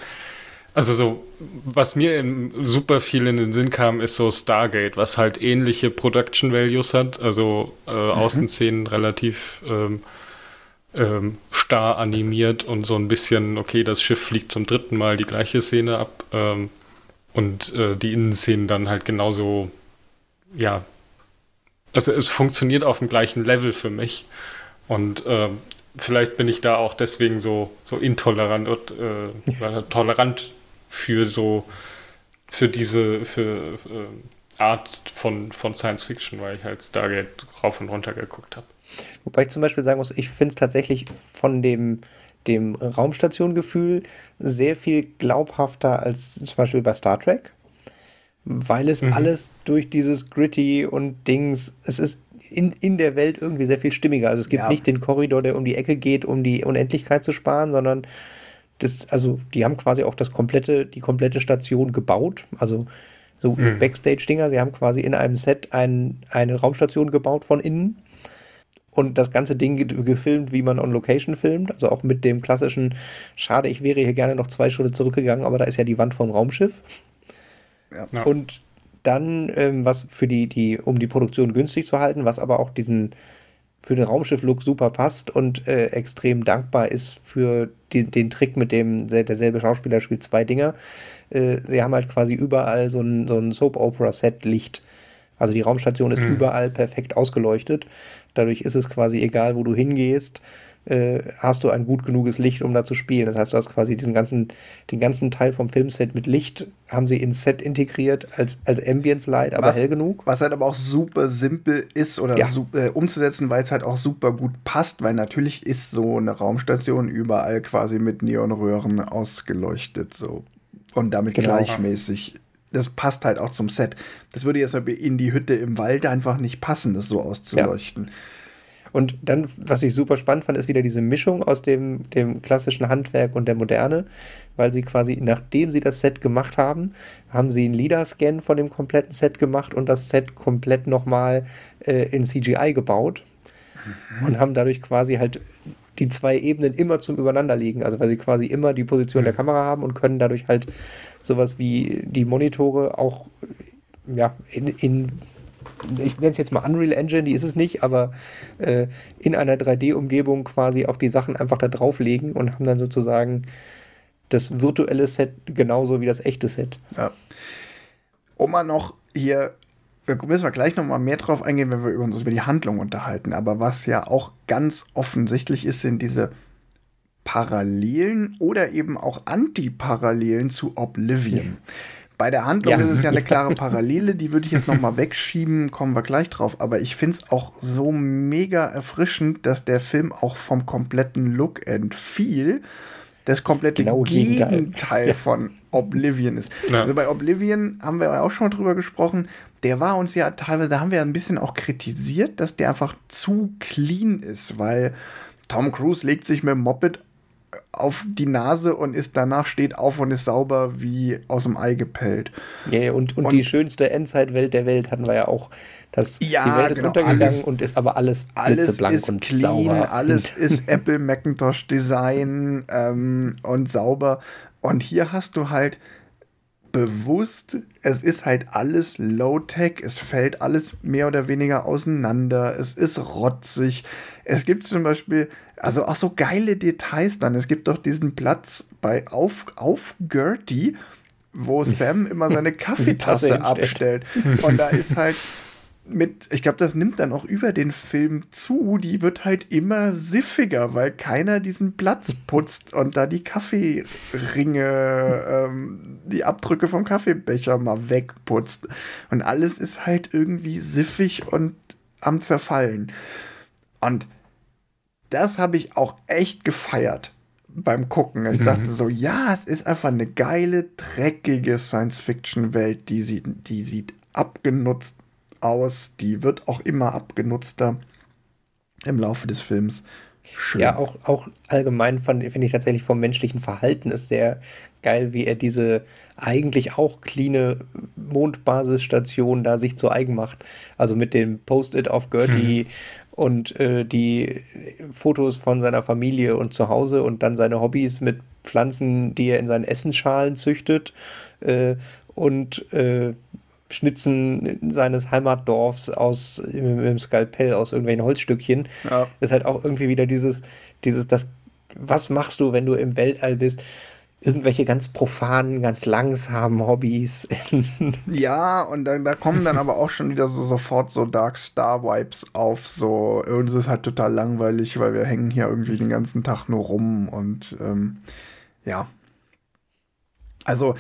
Also so, was mir super viel in den Sinn kam, ist so Stargate, was halt ähnliche Production Values hat, also äh, mhm. Außenszenen relativ ähm, ähm, starr animiert und so ein bisschen, okay, das Schiff fliegt zum dritten Mal die gleiche Szene ab. Ähm, und äh, die Innenszenen dann halt genauso, ja, also es funktioniert auf dem gleichen Level für mich. Und äh, vielleicht bin ich da auch deswegen so, so intolerant und äh, tolerant für so, für diese, für äh, Art von, von Science Fiction, weil ich halt Stargate rauf und runter geguckt habe. Wobei ich zum Beispiel sagen muss, ich finde es tatsächlich von dem dem Raumstationgefühl sehr viel glaubhafter als zum Beispiel bei Star Trek, weil es mhm. alles durch dieses Gritty und Dings, es ist in, in der Welt irgendwie sehr viel stimmiger. Also es gibt ja. nicht den Korridor, der um die Ecke geht, um die Unendlichkeit zu sparen, sondern das, also die haben quasi auch das komplette, die komplette Station gebaut. Also so mhm. Backstage-Dinger, sie haben quasi in einem Set ein, eine Raumstation gebaut von innen und das ganze Ding gefilmt, wie man on Location filmt. Also auch mit dem klassischen, schade, ich wäre hier gerne noch zwei Schritte zurückgegangen, aber da ist ja die Wand vom Raumschiff. Ja. Und dann, ähm, was für die, die, um die Produktion günstig zu halten, was aber auch diesen für den Raumschiff-Look super passt und äh, extrem dankbar ist für die, den Trick, mit dem derselbe Schauspieler spielt zwei Dinger. Äh, sie haben halt quasi überall so ein, so ein Soap-Opera-Set-Licht. Also die Raumstation ist mhm. überall perfekt ausgeleuchtet. Dadurch ist es quasi egal, wo du hingehst, äh, hast du ein gut genuges Licht, um da zu spielen. Das heißt, du hast quasi diesen ganzen, den ganzen Teil vom Filmset mit Licht, haben sie ins Set integriert als, als Ambience Light, aber was, hell genug. Was halt aber auch super simpel ist oder ja. su äh, umzusetzen, weil es halt auch super gut passt, weil natürlich ist so eine Raumstation überall quasi mit Neonröhren ausgeleuchtet so und damit genau. gleichmäßig das passt halt auch zum Set. Das würde jetzt in die Hütte im Wald einfach nicht passen, das so auszuleuchten. Ja. Und dann, was ich super spannend fand, ist wieder diese Mischung aus dem, dem klassischen Handwerk und der Moderne, weil sie quasi, nachdem sie das Set gemacht haben, haben sie einen LIDAR-Scan von dem kompletten Set gemacht und das Set komplett nochmal äh, in CGI gebaut mhm. und haben dadurch quasi halt die zwei Ebenen immer zum Übereinanderlegen, also weil sie quasi immer die Position mhm. der Kamera haben und können dadurch halt sowas wie die Monitore auch ja, in, in ich nenne es jetzt mal Unreal Engine, die ist es nicht, aber äh, in einer 3D-Umgebung quasi auch die Sachen einfach da drauflegen und haben dann sozusagen das virtuelle Set genauso wie das echte Set. Ja. Um mal noch hier, wir müssen wir gleich noch mal mehr drauf eingehen, wenn wir uns über die Handlung unterhalten, aber was ja auch ganz offensichtlich ist, sind diese Parallelen oder eben auch Antiparallelen zu Oblivion. Bei der Handlung ja. ist es ja eine klare Parallele, die würde ich jetzt noch mal wegschieben, kommen wir gleich drauf. Aber ich finde es auch so mega erfrischend, dass der Film auch vom kompletten Look entfiel. Das komplette das genau Gegenteil von Oblivion ist. Ja. Also bei Oblivion haben wir auch schon mal drüber gesprochen. Der war uns ja teilweise, da haben wir ein bisschen auch kritisiert, dass der einfach zu clean ist, weil Tom Cruise legt sich mit dem Moped auf die Nase und ist danach steht auf und ist sauber wie aus dem Ei gepellt. Ja, und, und, und die schönste Endzeitwelt der Welt hatten wir ja auch. Das, ja, die Welt ist genau, untergegangen alles, und ist aber alles blitzeblank alles und clean, sauber. Alles ist Apple Macintosh Design ähm, und sauber. Und hier hast du halt bewusst, es ist halt alles Low-Tech, es fällt alles mehr oder weniger auseinander, es ist rotzig. Es gibt zum Beispiel, also auch so geile Details dann. Es gibt doch diesen Platz bei Auf, auf Gertie, wo Sam immer seine Kaffeetasse abstellt. Und da ist halt mit, ich glaube, das nimmt dann auch über den Film zu, die wird halt immer siffiger, weil keiner diesen Platz putzt und da die Kaffeeringe, ähm, die Abdrücke vom Kaffeebecher mal wegputzt. Und alles ist halt irgendwie siffig und am Zerfallen. Und das habe ich auch echt gefeiert beim Gucken. Ich mhm. dachte so, ja, es ist einfach eine geile, dreckige Science-Fiction-Welt, die sieht, die sieht abgenutzt aus, die wird auch immer abgenutzter im Laufe des Films. Schön. Ja, auch, auch allgemein finde ich tatsächlich vom menschlichen Verhalten ist sehr geil, wie er diese eigentlich auch cleane Mondbasisstation da sich zu eigen macht. Also mit dem Post-it auf Gertie hm. und äh, die Fotos von seiner Familie und zu Hause und dann seine Hobbys mit Pflanzen, die er in seinen Essensschalen züchtet äh, und äh, Schnitzen seines Heimatdorfs aus mit dem Skalpell aus irgendwelchen Holzstückchen. Ja. Ist halt auch irgendwie wieder dieses, dieses, das, was machst du, wenn du im Weltall bist? Irgendwelche ganz profanen, ganz langsamen Hobbys. ja, und dann, da kommen dann aber auch schon wieder so sofort so Dark Star Vibes auf. So, uns ist halt total langweilig, weil wir hängen hier irgendwie den ganzen Tag nur rum und ähm, ja. Also,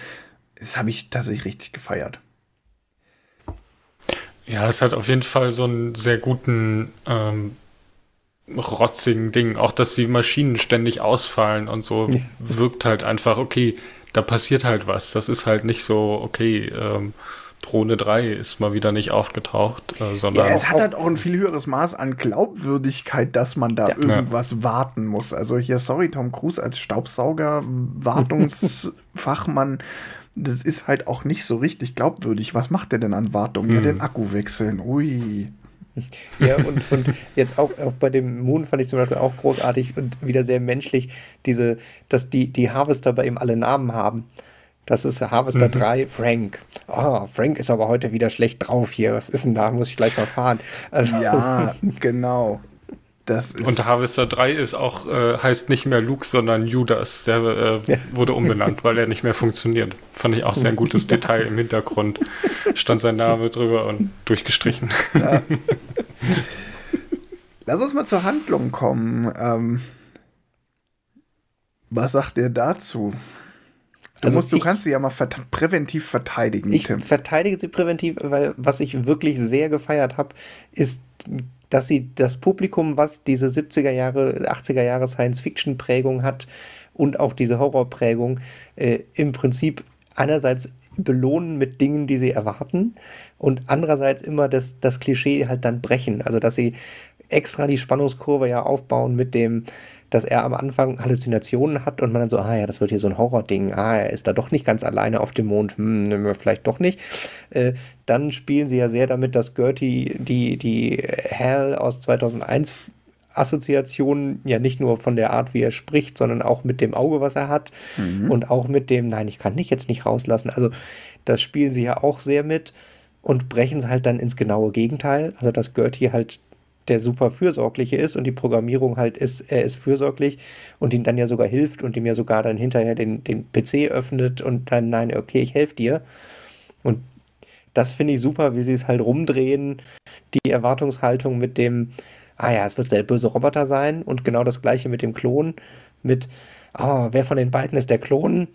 das habe ich tatsächlich richtig gefeiert. Ja, es hat auf jeden Fall so einen sehr guten ähm, rotzigen Ding. Auch, dass die Maschinen ständig ausfallen und so ja. wirkt halt einfach, okay, da passiert halt was. Das ist halt nicht so, okay, ähm, Drohne 3 ist mal wieder nicht aufgetaucht, äh, sondern. Ja, es hat halt auch ein viel höheres Maß an Glaubwürdigkeit, dass man da ja. irgendwas ja. warten muss. Also hier, sorry, Tom Cruise als Staubsauger, Wartungsfachmann das ist halt auch nicht so richtig glaubwürdig. Was macht der denn an Wartung? Hm. Ja, den Akku wechseln. Ui. Ja, und, und jetzt auch, auch bei dem Moon fand ich zum Beispiel auch großartig und wieder sehr menschlich, diese, dass die, die Harvester bei ihm alle Namen haben. Das ist Harvester mhm. 3, Frank. Oh, Frank ist aber heute wieder schlecht drauf hier. Was ist denn da? Muss ich gleich mal fahren. Also, ja, genau. Und Harvester 3 ist auch, äh, heißt nicht mehr Luke, sondern Judas. Der äh, ja. wurde umbenannt, weil er nicht mehr funktioniert. Fand ich auch sehr ein gutes Detail im Hintergrund. Stand sein Name drüber und durchgestrichen. Ja. Lass uns mal zur Handlung kommen. Ähm, was sagt ihr dazu? Du, also musst, du ich, kannst sie ja mal vert präventiv verteidigen. Ich Tim. verteidige sie präventiv, weil was ich wirklich sehr gefeiert habe, ist dass sie das Publikum, was diese 70er Jahre, 80er Jahre Science-Fiction-Prägung hat und auch diese Horrorprägung, äh, im Prinzip einerseits belohnen mit Dingen, die sie erwarten und andererseits immer das, das Klischee halt dann brechen. Also dass sie extra die Spannungskurve ja aufbauen mit dem, dass er am Anfang Halluzinationen hat und man dann so, ah ja, das wird hier so ein Horror-Ding, ah, er ist da doch nicht ganz alleine auf dem Mond, hm, vielleicht doch nicht. Äh, dann spielen sie ja sehr damit, dass Gertie die, die Hell aus 2001 Assoziationen ja nicht nur von der Art, wie er spricht, sondern auch mit dem Auge, was er hat mhm. und auch mit dem, nein, ich kann dich jetzt nicht rauslassen. Also das spielen sie ja auch sehr mit und brechen es halt dann ins genaue Gegenteil. Also dass Gertie halt der super fürsorgliche ist und die Programmierung halt ist, er ist fürsorglich und ihm dann ja sogar hilft und ihm ja sogar dann hinterher den, den PC öffnet und dann, nein, okay, ich helfe dir. Und das finde ich super, wie sie es halt rumdrehen, die Erwartungshaltung mit dem, ah ja, es wird der böse Roboter sein und genau das gleiche mit dem Klon, mit, oh, wer von den beiden ist der Klon?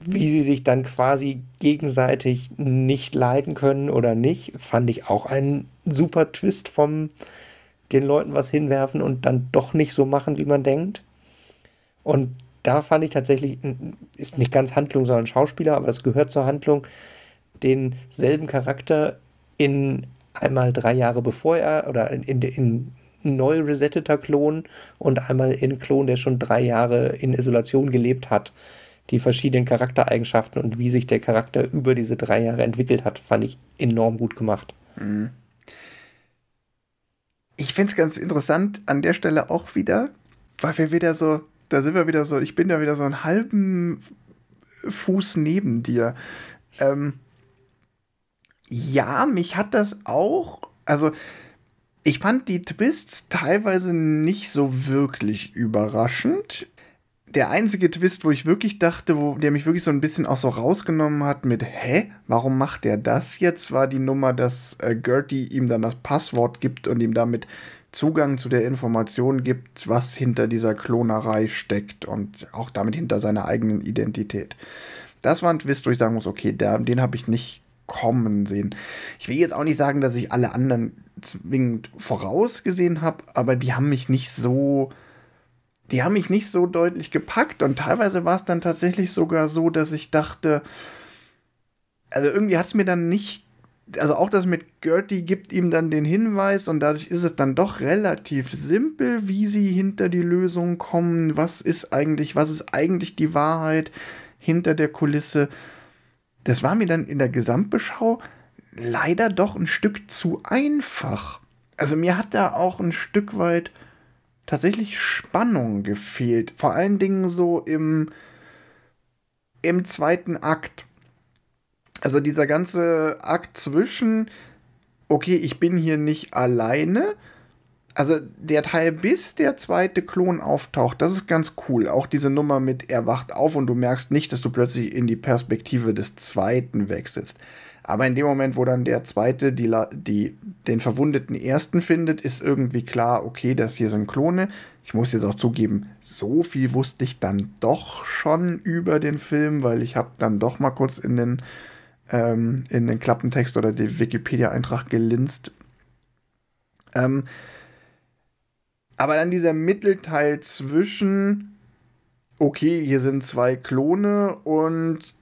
Wie sie sich dann quasi gegenseitig nicht leiden können oder nicht, fand ich auch einen super Twist vom, den Leuten was hinwerfen und dann doch nicht so machen, wie man denkt. Und da fand ich tatsächlich, ist nicht ganz Handlung, sondern Schauspieler, aber das gehört zur Handlung, denselben Charakter in einmal drei Jahre bevor er oder in, in, in neu resetteter Klon und einmal in Klon, der schon drei Jahre in Isolation gelebt hat. Die verschiedenen Charaktereigenschaften und wie sich der Charakter über diese drei Jahre entwickelt hat, fand ich enorm gut gemacht. Mhm ich finde es ganz interessant an der Stelle auch wieder, weil wir wieder so, da sind wir wieder so, ich bin da wieder so einen halben Fuß neben dir. Ähm, ja, mich hat das auch, also ich fand die Twists teilweise nicht so wirklich überraschend. Der einzige Twist, wo ich wirklich dachte, wo der mich wirklich so ein bisschen auch so rausgenommen hat mit, hä, warum macht der das jetzt, war die Nummer, dass äh, Gertie ihm dann das Passwort gibt und ihm damit Zugang zu der Information gibt, was hinter dieser Klonerei steckt und auch damit hinter seiner eigenen Identität. Das war ein Twist, wo ich sagen muss, okay, der, den habe ich nicht kommen sehen. Ich will jetzt auch nicht sagen, dass ich alle anderen zwingend vorausgesehen habe, aber die haben mich nicht so, die haben mich nicht so deutlich gepackt und teilweise war es dann tatsächlich sogar so, dass ich dachte, also irgendwie hat es mir dann nicht also auch das mit Gertie gibt ihm dann den Hinweis und dadurch ist es dann doch relativ simpel, wie sie hinter die Lösung kommen. Was ist eigentlich, was ist eigentlich die Wahrheit hinter der Kulisse? Das war mir dann in der Gesamtbeschau leider doch ein Stück zu einfach. Also mir hat da auch ein Stück weit tatsächlich Spannung gefehlt. Vor allen Dingen so im, im zweiten Akt also dieser ganze Akt zwischen, okay, ich bin hier nicht alleine. Also der Teil, bis der zweite Klon auftaucht, das ist ganz cool. Auch diese Nummer mit, er wacht auf und du merkst nicht, dass du plötzlich in die Perspektive des zweiten wechselst. Aber in dem Moment, wo dann der zweite die, die, den verwundeten ersten findet, ist irgendwie klar, okay, das hier sind Klone. Ich muss jetzt auch zugeben, so viel wusste ich dann doch schon über den Film, weil ich habe dann doch mal kurz in den ähm, in den Klappentext oder den Wikipedia-Eintrag gelinst. Ähm, aber dann dieser Mittelteil zwischen, okay, hier sind zwei Klone und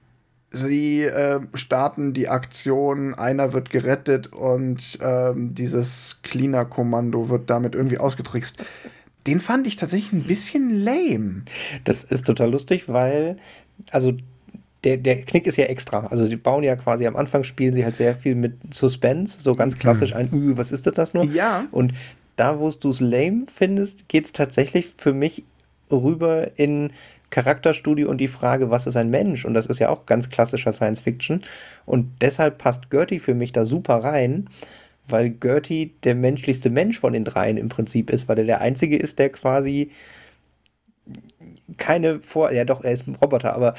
sie äh, starten die Aktion, einer wird gerettet und ähm, dieses Cleaner-Kommando wird damit irgendwie ausgetrickst. Den fand ich tatsächlich ein bisschen lame. Das ist total lustig, weil, also der, der Knick ist ja extra. Also die bauen ja quasi am Anfang spielen sie halt sehr viel mit Suspense, so ganz klassisch ein, mhm. was ist das, das nur? Ja. Und da, wo du es lame findest, geht es tatsächlich für mich rüber in Charakterstudie und die Frage, was ist ein Mensch? Und das ist ja auch ganz klassischer Science Fiction. Und deshalb passt Gertie für mich da super rein, weil Gertie der menschlichste Mensch von den dreien im Prinzip ist, weil er der einzige ist, der quasi keine Vor... Ja doch, er ist ein Roboter, aber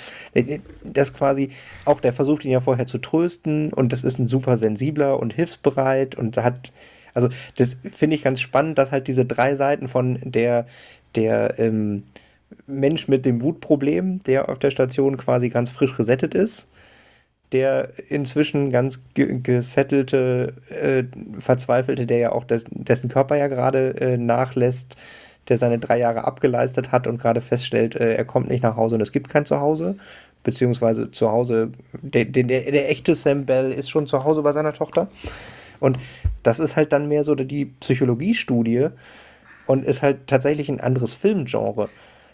das quasi... Auch der versucht ihn ja vorher zu trösten und das ist ein super sensibler und hilfsbereit und hat... Also das finde ich ganz spannend, dass halt diese drei Seiten von der, der ähm, Mensch mit dem Wutproblem, der auf der Station quasi ganz frisch resettet ist, der inzwischen ganz gesettelte, äh, verzweifelte, der ja auch des, dessen Körper ja gerade äh, nachlässt, der seine drei Jahre abgeleistet hat und gerade feststellt, äh, er kommt nicht nach Hause und es gibt kein Zuhause. Beziehungsweise zu Hause, der, der, der echte Sam Bell ist schon zu Hause bei seiner Tochter. Und das ist halt dann mehr so die Psychologiestudie und ist halt tatsächlich ein anderes Filmgenre.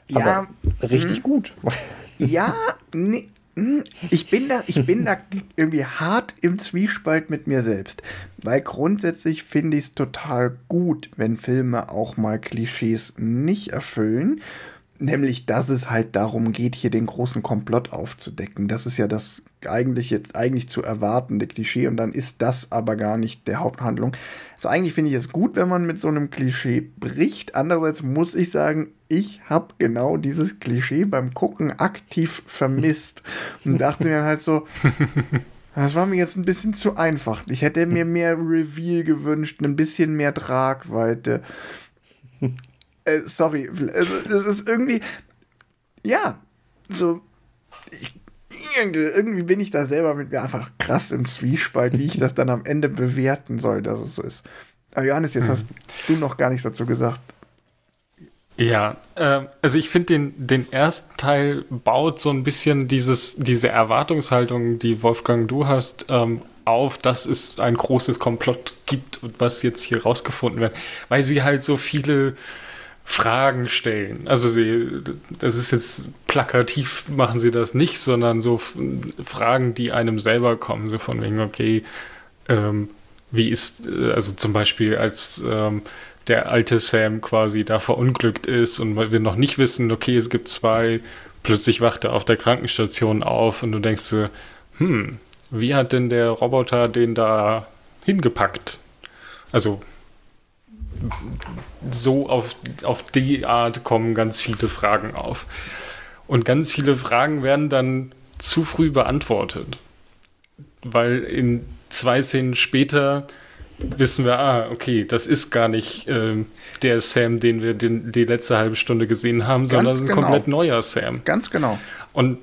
Ja, richtig mh. gut. Ja, nee, hm, ich bin da, ich bin da irgendwie hart im Zwiespalt mit mir selbst. Weil grundsätzlich finde ich es total gut, wenn Filme auch mal Klischees nicht erfüllen. Nämlich, dass es halt darum geht, hier den großen Komplott aufzudecken. Das ist ja das eigentlich jetzt eigentlich zu erwartende Klischee und dann ist das aber gar nicht der Haupthandlung. Also eigentlich finde ich es gut, wenn man mit so einem Klischee bricht. Andererseits muss ich sagen, ich habe genau dieses Klischee beim Gucken aktiv vermisst und dachte mir halt so, das war mir jetzt ein bisschen zu einfach. Ich hätte mir mehr Reveal gewünscht, ein bisschen mehr Tragweite. Äh, sorry, also, es ist irgendwie, ja, so, ich, irgendwie bin ich da selber mit mir einfach krass im Zwiespalt, wie ich das dann am Ende bewerten soll, dass es so ist. Aber Johannes, jetzt hm. hast du noch gar nichts dazu gesagt. Ja, äh, also ich finde den, den ersten Teil baut so ein bisschen dieses, diese Erwartungshaltung, die Wolfgang du hast, ähm, auf, dass es ein großes Komplott gibt und was jetzt hier rausgefunden wird, weil sie halt so viele Fragen stellen. Also sie, das ist jetzt plakativ, machen sie das nicht, sondern so Fragen, die einem selber kommen, so von wegen, okay, ähm, wie ist, äh, also zum Beispiel als ähm, der alte Sam quasi da verunglückt ist und weil wir noch nicht wissen, okay, es gibt zwei, plötzlich wacht er auf der Krankenstation auf und du denkst so, hm, wie hat denn der Roboter den da hingepackt? Also so auf, auf die Art kommen ganz viele Fragen auf. Und ganz viele Fragen werden dann zu früh beantwortet. Weil in zwei Szenen später wissen wir, ah, okay, das ist gar nicht äh, der Sam, den wir den, die letzte halbe Stunde gesehen haben, Ganz sondern genau. ein komplett neuer Sam. Ganz genau. Und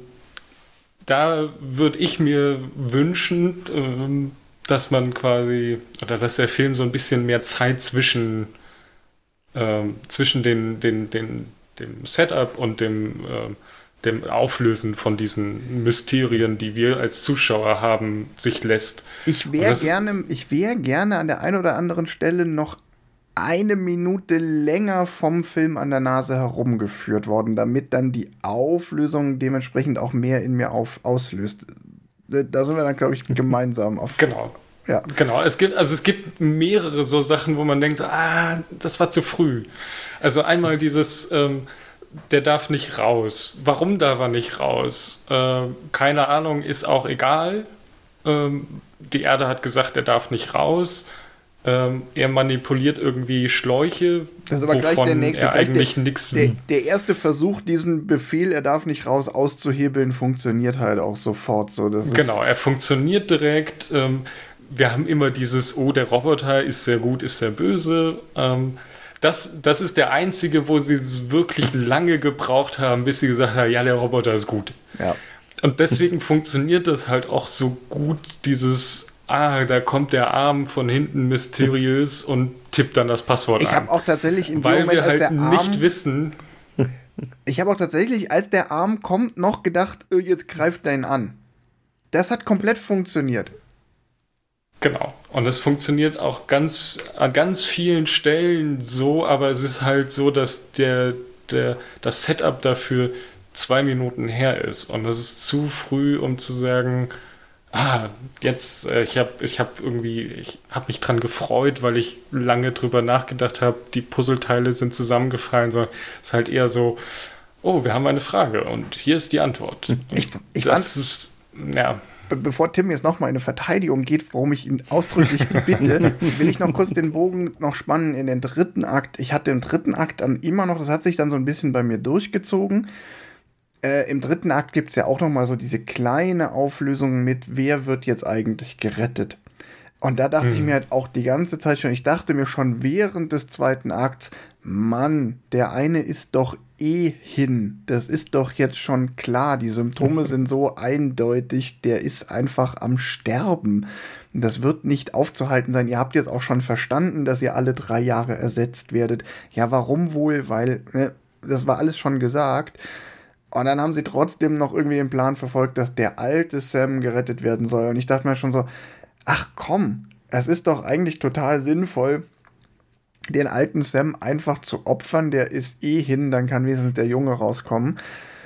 da würde ich mir wünschen, ähm, dass man quasi, oder dass der Film so ein bisschen mehr Zeit zwischen, ähm, zwischen den, den, den, dem Setup und dem, äh, dem Auflösen von diesen Mysterien, die wir als Zuschauer haben, sich lässt. Ich wäre gerne, ich wäre gerne an der einen oder anderen Stelle noch eine Minute länger vom Film an der Nase herumgeführt worden, damit dann die Auflösung dementsprechend auch mehr in mir auf, auslöst. Da sind wir dann, glaube ich, gemeinsam auf. Genau. Ja. Genau, es gibt, also es gibt mehrere so Sachen, wo man denkt, ah, das war zu früh. Also einmal dieses, ähm, der darf nicht raus. Warum darf er nicht raus? Äh, keine Ahnung, ist auch egal. Ähm, die Erde hat gesagt, er darf nicht raus. Ähm, er manipuliert irgendwie Schläuche, das ist aber gleich der nächste, er eigentlich nichts. Der, der, erste Versuch, diesen Befehl, er darf nicht raus, auszuhebeln, funktioniert halt auch sofort so. genau, er funktioniert direkt. Ähm, wir haben immer dieses, oh, der Roboter ist sehr gut, ist sehr böse. Ähm, das, das ist der einzige, wo sie wirklich lange gebraucht haben, bis sie gesagt haben, ja, der Roboter ist gut. Ja. Und deswegen funktioniert das halt auch so gut, dieses ah, da kommt der Arm von hinten mysteriös und tippt dann das Passwort ich ein. Ich habe auch tatsächlich in dem Weil Moment, wir halt Arm, nicht wissen. ich habe auch tatsächlich, als der Arm kommt, noch gedacht, oh, jetzt greift er ihn an. Das hat komplett funktioniert. Genau. Und es funktioniert auch ganz an ganz vielen Stellen so, aber es ist halt so, dass der, der, das Setup dafür zwei Minuten her ist. Und das ist zu früh, um zu sagen, ah, jetzt, äh, ich habe ich hab irgendwie, ich habe mich dran gefreut, weil ich lange drüber nachgedacht habe, die Puzzleteile sind zusammengefallen, sondern es ist halt eher so, oh, wir haben eine Frage und hier ist die Antwort. Ich, ich das ist, ja. Bevor Tim jetzt nochmal in eine Verteidigung geht, warum ich ihn ausdrücklich bitte, will ich noch kurz den Bogen noch spannen in den dritten Akt. Ich hatte im dritten Akt dann immer noch, das hat sich dann so ein bisschen bei mir durchgezogen, äh, Im dritten Akt gibt es ja auch noch mal so diese kleine Auflösung mit, wer wird jetzt eigentlich gerettet. Und da dachte hm. ich mir halt auch die ganze Zeit schon, ich dachte mir schon während des zweiten Akts, Mann, der eine ist doch eh hin. Das ist doch jetzt schon klar. Die Symptome sind so eindeutig, der ist einfach am Sterben. Das wird nicht aufzuhalten sein. Ihr habt jetzt auch schon verstanden, dass ihr alle drei Jahre ersetzt werdet. Ja, warum wohl? Weil, ne, das war alles schon gesagt. Und dann haben sie trotzdem noch irgendwie den Plan verfolgt, dass der alte Sam gerettet werden soll. Und ich dachte mir schon so, ach komm, es ist doch eigentlich total sinnvoll, den alten Sam einfach zu opfern. Der ist eh hin, dann kann wenigstens der Junge rauskommen.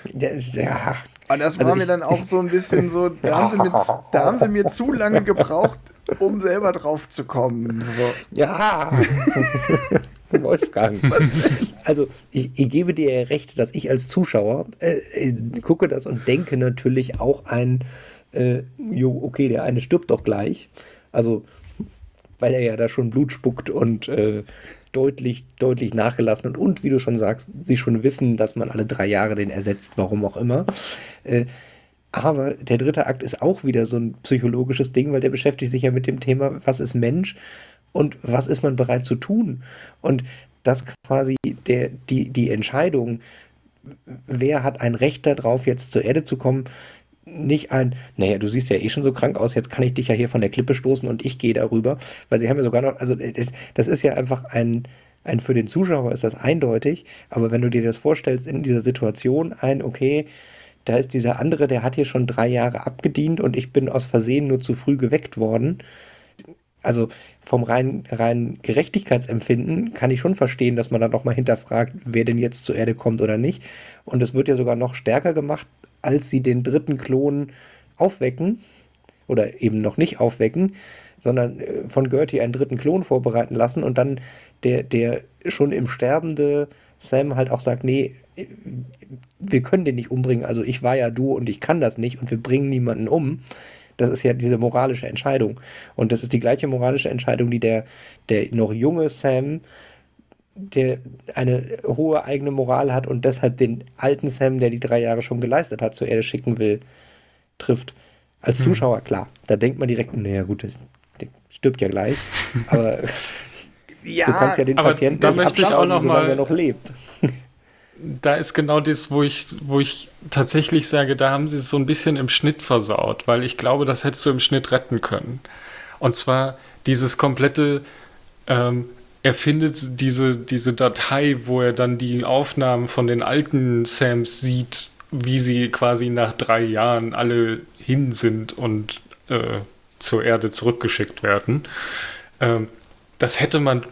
Der ist ja. Und das war also mir dann auch so ein bisschen so, da haben, sie mir, da haben sie mir zu lange gebraucht, um selber drauf zu kommen. So. Ja. Wolfgang. Also ich, ich, gebe dir ja recht, dass ich als Zuschauer äh, äh, gucke das und denke natürlich auch ein, äh, jo, okay, der eine stirbt doch gleich. Also, weil er ja da schon Blut spuckt und äh, deutlich, deutlich nachgelassen und, und wie du schon sagst, sie schon wissen, dass man alle drei Jahre den ersetzt, warum auch immer. Äh, aber der dritte Akt ist auch wieder so ein psychologisches Ding, weil der beschäftigt sich ja mit dem Thema, was ist Mensch und was ist man bereit zu tun? Und dass quasi der, die, die Entscheidung, wer hat ein Recht darauf, jetzt zur Erde zu kommen, nicht ein, naja, du siehst ja eh schon so krank aus, jetzt kann ich dich ja hier von der Klippe stoßen und ich gehe darüber, weil sie haben ja sogar noch, also das, das ist ja einfach ein, ein, für den Zuschauer ist das eindeutig, aber wenn du dir das vorstellst in dieser Situation, ein, okay, da ist dieser andere, der hat hier schon drei Jahre abgedient und ich bin aus Versehen nur zu früh geweckt worden, also vom reinen rein Gerechtigkeitsempfinden kann ich schon verstehen, dass man dann auch mal hinterfragt, wer denn jetzt zur Erde kommt oder nicht. Und es wird ja sogar noch stärker gemacht, als sie den dritten Klon aufwecken oder eben noch nicht aufwecken, sondern äh, von Gertie einen dritten Klon vorbereiten lassen und dann der, der schon im sterbende Sam halt auch sagt, nee, wir können den nicht umbringen, also ich war ja du und ich kann das nicht und wir bringen niemanden um Das ist ja diese moralische Entscheidung. Und das ist die gleiche moralische Entscheidung, die der, der noch junge Sam, der eine hohe eigene Moral hat und deshalb den alten Sam, der die drei Jahre schon geleistet hat, zur Erde schicken will, trifft. Als hm. Zuschauer, klar, da denkt man direkt, naja gut, der stirbt ja gleich. Aber ja, du kannst ja den Patienten da möchte ich auch noch mal, er noch lebt. Da ist genau das, wo ich, wo ich tatsächlich sage, da haben sie es so ein bisschen im Schnitt versaut, weil ich glaube, das hättest du im Schnitt retten können. Und zwar dieses komplette, ähm, er findet diese, diese Datei, wo er dann die Aufnahmen von den alten Sams sieht, wie sie quasi nach drei Jahren alle hin sind und äh, zur Erde zurückgeschickt werden. Ähm, das hätte man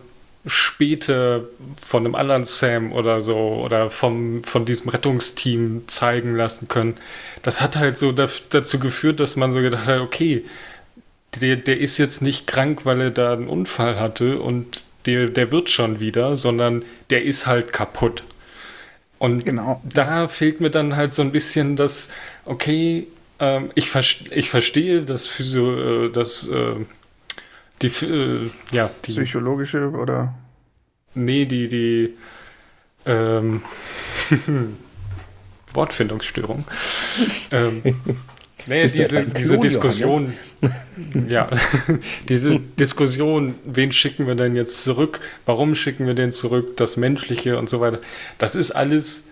später von einem anderen Sam oder so oder vom, von diesem Rettungsteam zeigen lassen können. Das hat halt so dazu geführt, dass man so gedacht hat, okay, der, der ist jetzt nicht krank, weil er da einen Unfall hatte und der, der wird schon wieder, sondern der ist halt kaputt. Und genau, da fehlt mir dann halt so ein bisschen das, okay, ähm, ich, ver ich verstehe das Physio, äh, das äh, die, äh, ja, die. Psychologische oder? Nee, die, die, ähm, Wortfindungsstörung. ähm, nee, diese, diese Diskussion, ja, diese Diskussion, wen schicken wir denn jetzt zurück, warum schicken wir den zurück, das Menschliche und so weiter, das ist alles,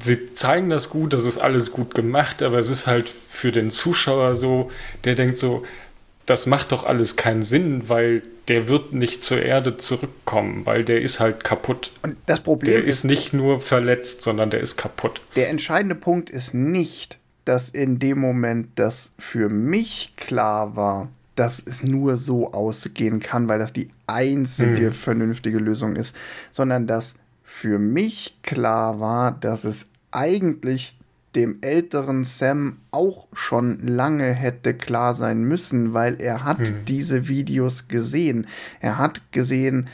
sie zeigen das gut, das ist alles gut gemacht, aber es ist halt für den Zuschauer so, der denkt so, das macht doch alles keinen Sinn, weil der wird nicht zur Erde zurückkommen, weil der ist halt kaputt. Und das Problem der ist, ist nicht nur verletzt, sondern der ist kaputt. Der entscheidende Punkt ist nicht, dass in dem Moment das für mich klar war, dass es nur so ausgehen kann, weil das die einzige hm. vernünftige Lösung ist, sondern dass für mich klar war, dass es eigentlich dem älteren Sam auch schon lange hätte klar sein müssen, weil er hat hm. diese Videos gesehen. Er hat gesehen,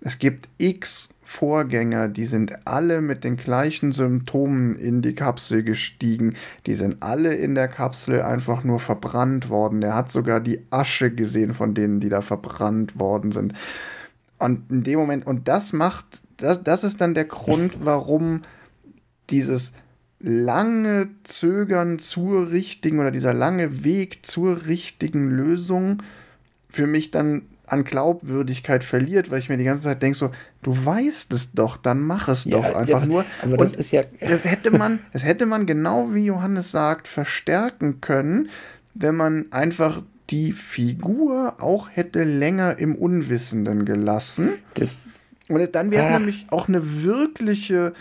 es gibt x Vorgänger, die sind alle mit den gleichen Symptomen in die Kapsel gestiegen. Die sind alle in der Kapsel einfach nur verbrannt worden. Er hat sogar die Asche gesehen von denen, die da verbrannt worden sind. Und in dem Moment, und das macht, das, das ist dann der Grund, warum dieses lange Zögern zur richtigen oder dieser lange Weg zur richtigen Lösung für mich dann an Glaubwürdigkeit verliert, weil ich mir die ganze Zeit denke so, du weißt es doch, dann mach es ja, doch einfach ja, nur. Aber das ist ja das hätte man, das hätte man genau wie Johannes sagt verstärken können, wenn man einfach die Figur auch hätte länger im Unwissenden gelassen. Das, und dann wäre es nämlich auch eine wirkliche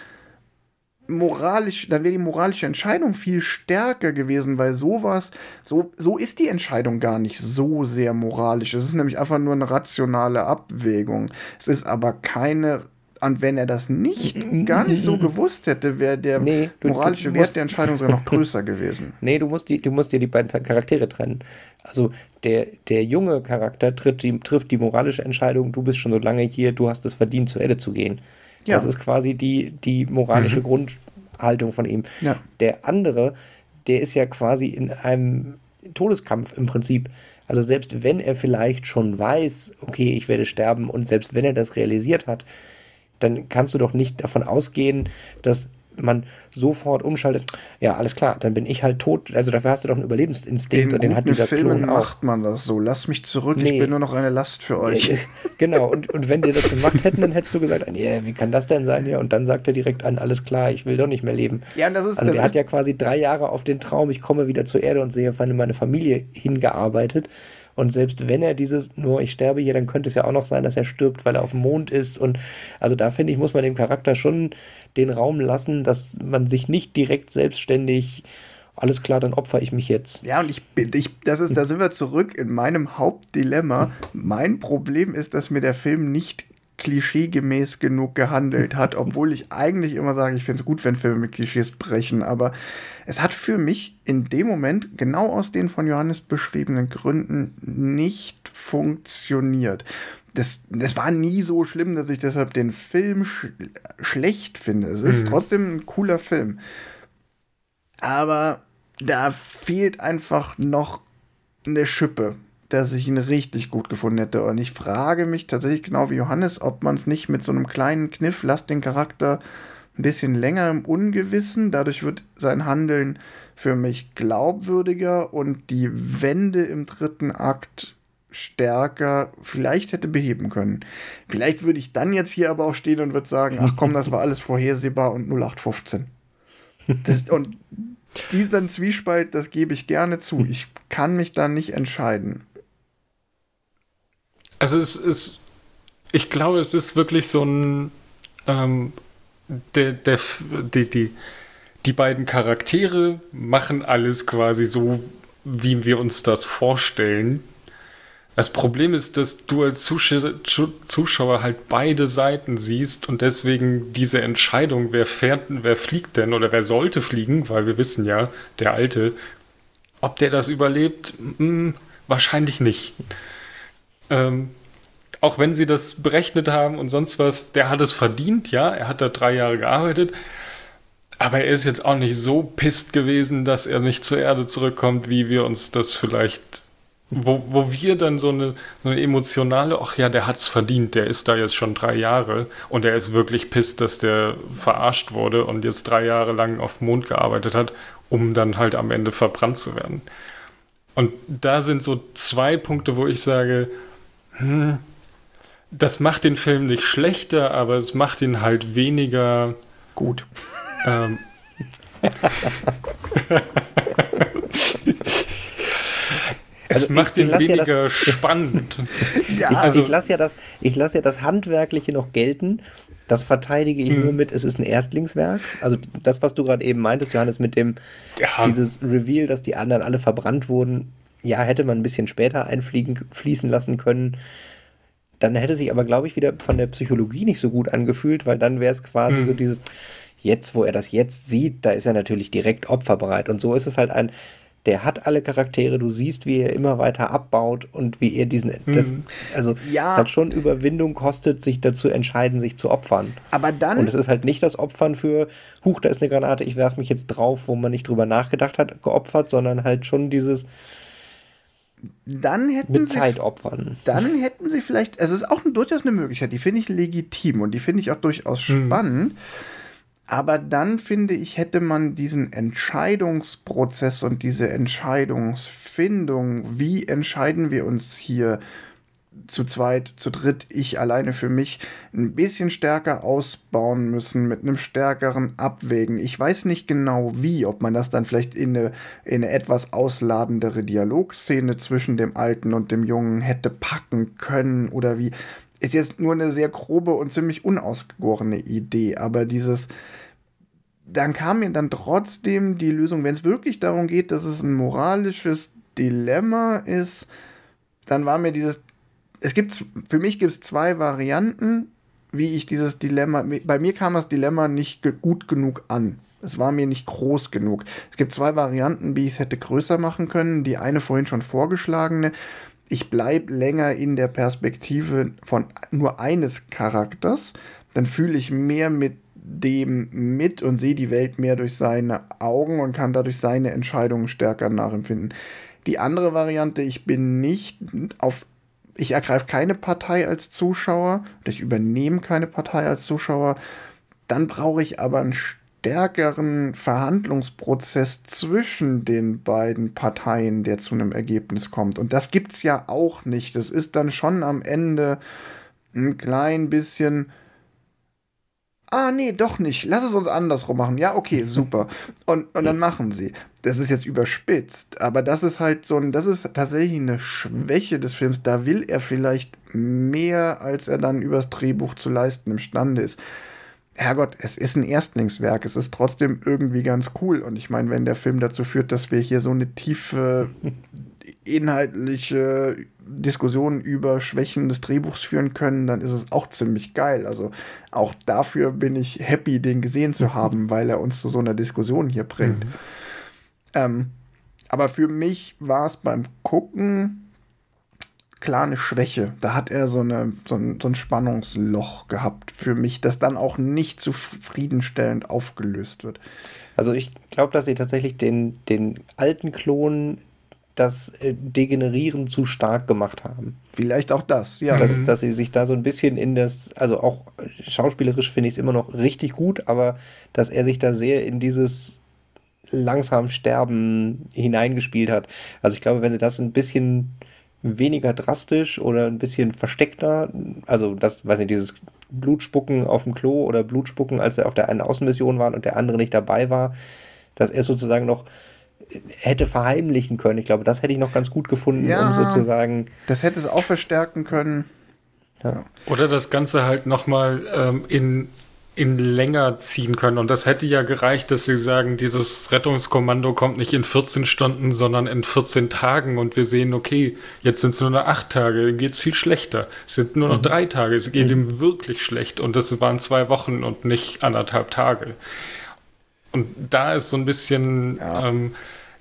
moralisch, dann wäre die moralische Entscheidung viel stärker gewesen, weil sowas, so, so ist die Entscheidung gar nicht so sehr moralisch. Es ist nämlich einfach nur eine rationale Abwägung. Es ist aber keine und wenn er das nicht, gar nicht so gewusst hätte, wäre der nee, du, moralische du, du Wert der Entscheidung sogar noch größer gewesen. Nee, du musst, die, du musst dir die beiden Charaktere trennen. Also der, der junge Charakter tritt die, trifft die moralische Entscheidung, du bist schon so lange hier, du hast es verdient, zur Erde zu gehen. Ja. Das ist quasi die, die moralische mhm. Grundhaltung von ihm. Ja. Der andere, der ist ja quasi in einem Todeskampf im Prinzip. Also selbst wenn er vielleicht schon weiß, okay, ich werde sterben und selbst wenn er das realisiert hat, dann kannst du doch nicht davon ausgehen, dass man sofort umschaltet, ja, alles klar, dann bin ich halt tot. Also dafür hast du doch einen Überlebensinstinkt In und den hat dieser Filmen Klon auch. macht man das so. Lass mich zurück, nee. ich bin nur noch eine Last für euch. genau, und, und wenn die das gemacht hätten, dann hättest du gesagt, yeah, wie kann das denn sein? Ja, und dann sagt er direkt an, alles klar, ich will doch nicht mehr leben. Ja, und das ist, also das der hat ja quasi drei Jahre auf den Traum, ich komme wieder zur Erde und sehe meine Familie hingearbeitet. Und selbst wenn er dieses, nur ich sterbe hier, dann könnte es ja auch noch sein, dass er stirbt, weil er auf dem Mond ist. Und also da finde ich, muss man dem Charakter schon den Raum lassen, dass man sich nicht direkt selbstständig alles klar, dann opfer ich mich jetzt. Ja, und ich bin, ich, das ist, da sind wir zurück in meinem Hauptdilemma. Mein Problem ist, dass mir der Film nicht klischeegemäß genug gehandelt hat, obwohl ich eigentlich immer sage, ich finde es gut, wenn Filme mit Klischees brechen, aber es hat für mich in dem Moment genau aus den von Johannes beschriebenen Gründen nicht funktioniert das, das war nie so schlimm, dass ich deshalb den Film sch schlecht finde. Es ist mhm. trotzdem ein cooler Film. Aber da fehlt einfach noch eine Schippe, dass ich ihn richtig gut gefunden hätte. Und ich frage mich tatsächlich genau wie Johannes, ob man es nicht mit so einem kleinen Kniff, lasst den Charakter ein bisschen länger im Ungewissen. Dadurch wird sein Handeln für mich glaubwürdiger und die Wende im dritten Akt stärker vielleicht hätte beheben können. Vielleicht würde ich dann jetzt hier aber auch stehen und würde sagen, ach komm, das war alles vorhersehbar und 0815. Das, und diesen Zwiespalt, das gebe ich gerne zu. Ich kann mich da nicht entscheiden. Also es ist, ich glaube, es ist wirklich so ein, ähm, der, der, die, die, die beiden Charaktere machen alles quasi so, wie wir uns das vorstellen. Das Problem ist, dass du als Zuschauer halt beide Seiten siehst und deswegen diese Entscheidung, wer fährt, wer fliegt denn oder wer sollte fliegen, weil wir wissen ja, der Alte, ob der das überlebt, mh, hm, wahrscheinlich nicht. Ähm, auch wenn sie das berechnet haben und sonst was, der hat es verdient, ja, er hat da drei Jahre gearbeitet, aber er ist jetzt auch nicht so pisst gewesen, dass er nicht zur Erde zurückkommt, wie wir uns das vielleicht wo, wo wir dann so eine, so eine emotionale, ach ja, der hat's verdient, der ist da jetzt schon drei Jahre und er ist wirklich pisst, dass der verarscht wurde und jetzt drei Jahre lang auf dem Mond gearbeitet hat, um dann halt am Ende verbrannt zu werden. Und da sind so zwei Punkte, wo ich sage, hm, das macht den Film nicht schlechter, aber es macht ihn halt weniger gut. Ähm, Es also macht ihn weniger ja das, spannend. ja, ich, also, ich lasse ja, das, lass ja das Handwerkliche noch gelten. Das verteidige ich hm. nur mit, es ist ein Erstlingswerk. Also das, was du gerade eben meintest, Johannes, mit dem ja. dieses Reveal, dass die anderen alle verbrannt wurden, ja, hätte man ein bisschen später einfliegen, fließen lassen können. Dann hätte sich aber, glaube ich, wieder von der Psychologie nicht so gut angefühlt, weil dann wäre es quasi hm. so dieses, jetzt, wo er das jetzt sieht, da ist er natürlich direkt opferbereit. Und so ist es halt ein, der hat alle Charaktere, du siehst, wie er immer weiter abbaut und wie er diesen, mhm. das, also ja. es hat schon Überwindung kostet, sich dazu entscheiden, sich zu opfern. Aber dann. Und es ist halt nicht das Opfern für, huch, da ist eine Granate, ich werfe mich jetzt drauf, wo man nicht drüber nachgedacht hat, geopfert, sondern halt schon dieses, dann hätten mit sie, Zeit opfern. Dann hätten sie vielleicht, es ist auch durchaus eine Möglichkeit, die finde ich legitim und die finde ich auch durchaus mhm. Aber dann finde ich, hätte man diesen Entscheidungsprozess und diese Entscheidungsfindung, wie entscheiden wir uns hier zu zweit, zu dritt, ich alleine für mich, ein bisschen stärker ausbauen müssen, mit einem stärkeren Abwägen. Ich weiß nicht genau wie, ob man das dann vielleicht in eine, in eine etwas ausladendere Dialogszene zwischen dem Alten und dem Jungen hätte packen können oder wie ist jetzt nur eine sehr grobe und ziemlich unausgegorene Idee, aber dieses, dann kam mir dann trotzdem die Lösung, wenn es wirklich darum geht, dass es ein moralisches Dilemma ist, dann war mir dieses, es gibt, für mich gibt es zwei Varianten, wie ich dieses Dilemma, bei mir kam das Dilemma nicht gut genug an. Es war mir nicht groß genug. Es gibt zwei Varianten, wie ich es hätte größer machen können. Die eine vorhin schon vorgeschlagene, ich bleibe länger in der Perspektive von nur eines Charakters, dann fühle ich mehr mit dem mit und sehe die Welt mehr durch seine Augen und kann dadurch seine Entscheidungen stärker nachempfinden. Die andere Variante, ich bin nicht auf, ich ergreife keine Partei als Zuschauer, ich übernehme keine Partei als Zuschauer, dann brauche ich aber einen stärkeren Verhandlungsprozess zwischen den beiden Parteien, der zu einem Ergebnis kommt. Und das gibt es ja auch nicht. Das ist dann schon am Ende ein klein bisschen. Ah, nee, doch nicht. Lass es uns andersrum machen. Ja, okay, super. Und, und dann machen sie. Das ist jetzt überspitzt, aber das ist halt so ein, das ist tatsächlich eine Schwäche des Films. Da will er vielleicht mehr, als er dann übers Drehbuch zu leisten imstande ist. Herrgott, es ist ein Erstlingswerk, es ist trotzdem irgendwie ganz cool. Und ich meine, wenn der Film dazu führt, dass wir hier so eine tiefe inhaltliche Diskussion über Schwächen des Drehbuchs führen können, dann ist es auch ziemlich geil. Also auch dafür bin ich happy, den gesehen zu haben, weil er uns zu so einer Diskussion hier bringt. Mhm. Ähm, aber für mich war es beim Gucken klar eine Schwäche. Da hat er so, eine, so, ein, so ein Spannungsloch gehabt für mich, das dann auch nicht zufriedenstellend aufgelöst wird. Also ich glaube, dass sie tatsächlich den, den alten Klon das äh, Degenerieren zu stark gemacht haben. Vielleicht auch das, ja. Dass, mhm. dass sie sich da so ein bisschen in das, also auch schauspielerisch finde ich es immer noch richtig gut, aber dass er sich da sehr in dieses langsam Sterben hineingespielt hat. Also ich glaube, wenn sie das ein bisschen weniger drastisch oder ein bisschen versteckter, also das, weiß nicht, dieses Blutspucken auf dem Klo oder Blutspucken, als er auf der einen Außenmission war und der andere nicht dabei war, dass er sozusagen noch hätte verheimlichen können. Ich glaube, das hätte ich noch ganz gut gefunden, ja, um sozusagen. Das hätte es auch verstärken können. Ja. Oder das Ganze halt nochmal ähm, in, in länger ziehen können. Und das hätte ja gereicht, dass sie sagen, dieses Rettungskommando kommt nicht in 14 Stunden, sondern in 14 Tagen. Und wir sehen, okay, jetzt sind es nur noch acht Tage, dann geht es viel schlechter. Es sind nur noch mhm. drei Tage, es geht mhm. ihm wirklich schlecht. Und das waren zwei Wochen und nicht anderthalb Tage. Und da ist so ein bisschen, ja. ähm,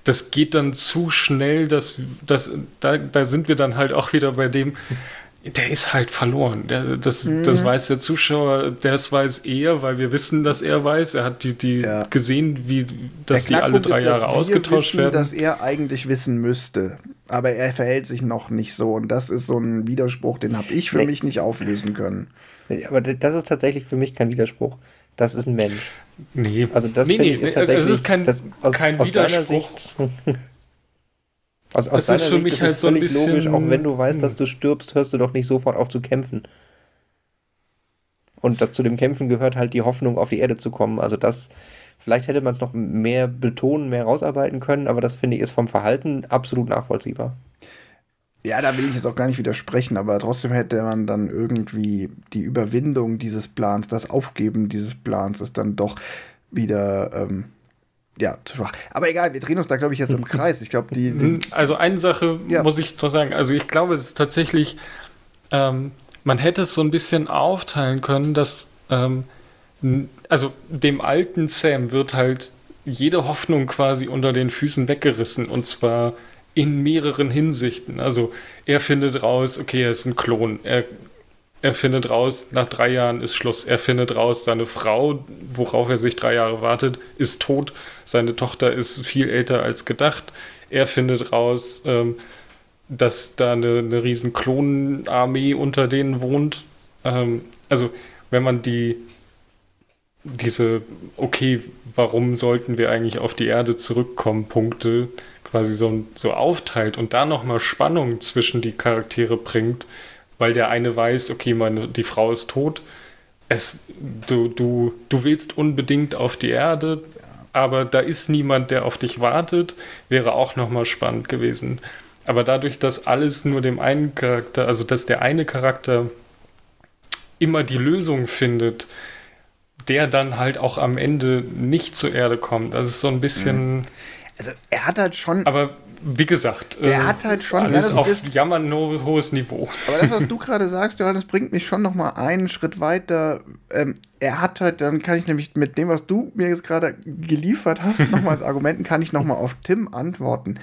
das geht dann zu schnell, dass, dass da, da sind wir dann halt auch wieder bei dem, der ist halt verloren. Der, das, mhm. das weiß der Zuschauer, das weiß er, weil wir wissen, dass er weiß. Er hat die, die ja. gesehen, wie dass die alle drei ist, Jahre ausgetauscht wissen, werden. Dass er eigentlich wissen müsste. Aber er verhält sich noch nicht so. Und das ist so ein Widerspruch, den habe ich für nee. mich nicht auflösen können. Aber das ist tatsächlich für mich kein Widerspruch. Das ist ein Mensch. Nee. Also das nee, nee, ist tatsächlich, es ist kein, das, aus, kein aus Widerspruch. Sicht, aus, aus das ist für Sicht mich ist halt so ein bisschen logisch, auch wenn du weißt, dass du stirbst, hörst du doch nicht sofort auf zu kämpfen. Und zu dem Kämpfen gehört halt die Hoffnung, auf die Erde zu kommen. Also das, vielleicht hätte man es noch mehr betonen, mehr rausarbeiten können, aber das finde ich ist vom Verhalten absolut nachvollziehbar. Ja, da will ich jetzt auch gar nicht widersprechen, aber trotzdem hätte man dann irgendwie die Überwindung dieses Plans, das Aufgeben dieses Plans ist dann doch wieder ähm, ja, zu schwach. Aber egal, wir drehen uns da, glaube ich, jetzt im Kreis. Ich glaube, die, die, Also eine Sache ja. muss ich noch sagen. Also ich glaube, es ist tatsächlich, ähm, man hätte es so ein bisschen aufteilen können, dass ähm, also dem alten Sam wird halt jede Hoffnung quasi unter den Füßen weggerissen. Und zwar in mehreren Hinsichten. Also er findet raus, okay, er ist ein Klon. Er, er findet raus, nach drei Jahren ist Schluss. Er findet raus, seine Frau, worauf er sich drei Jahre wartet, ist tot. Seine Tochter ist viel älter als gedacht. Er findet raus, ähm, dass da eine, eine riesen Klonenarmee unter denen wohnt. Ähm, also wenn man die diese, okay, warum sollten wir eigentlich auf die Erde zurückkommen, Punkte quasi so, so aufteilt und da nochmal Spannung zwischen die Charaktere bringt, weil der eine weiß, okay, meine, die Frau ist tot, es, du, du, du willst unbedingt auf die Erde, aber da ist niemand, der auf dich wartet, wäre auch nochmal spannend gewesen. Aber dadurch, dass alles nur dem einen Charakter, also dass der eine Charakter immer die Lösung findet, der dann halt auch am Ende nicht zur Erde kommt. Das ist so ein bisschen. Also er hat halt schon. Aber wie gesagt, er äh, hat halt schon alles auf ist, jammern nur hohes Niveau. Aber das, was du gerade sagst, Johannes, bringt mich schon noch mal einen Schritt weiter. Ähm, er hat halt, dann kann ich nämlich mit dem, was du mir jetzt gerade geliefert hast, nochmal als Argumenten, kann ich nochmal auf Tim antworten.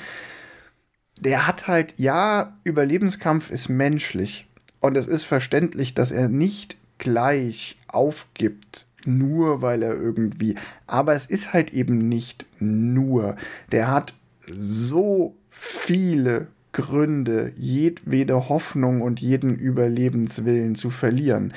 Der hat halt, ja, Überlebenskampf ist menschlich. Und es ist verständlich, dass er nicht gleich aufgibt nur weil er irgendwie. Aber es ist halt eben nicht nur. Der hat so viele Gründe, jedwede Hoffnung und jeden Überlebenswillen zu verlieren.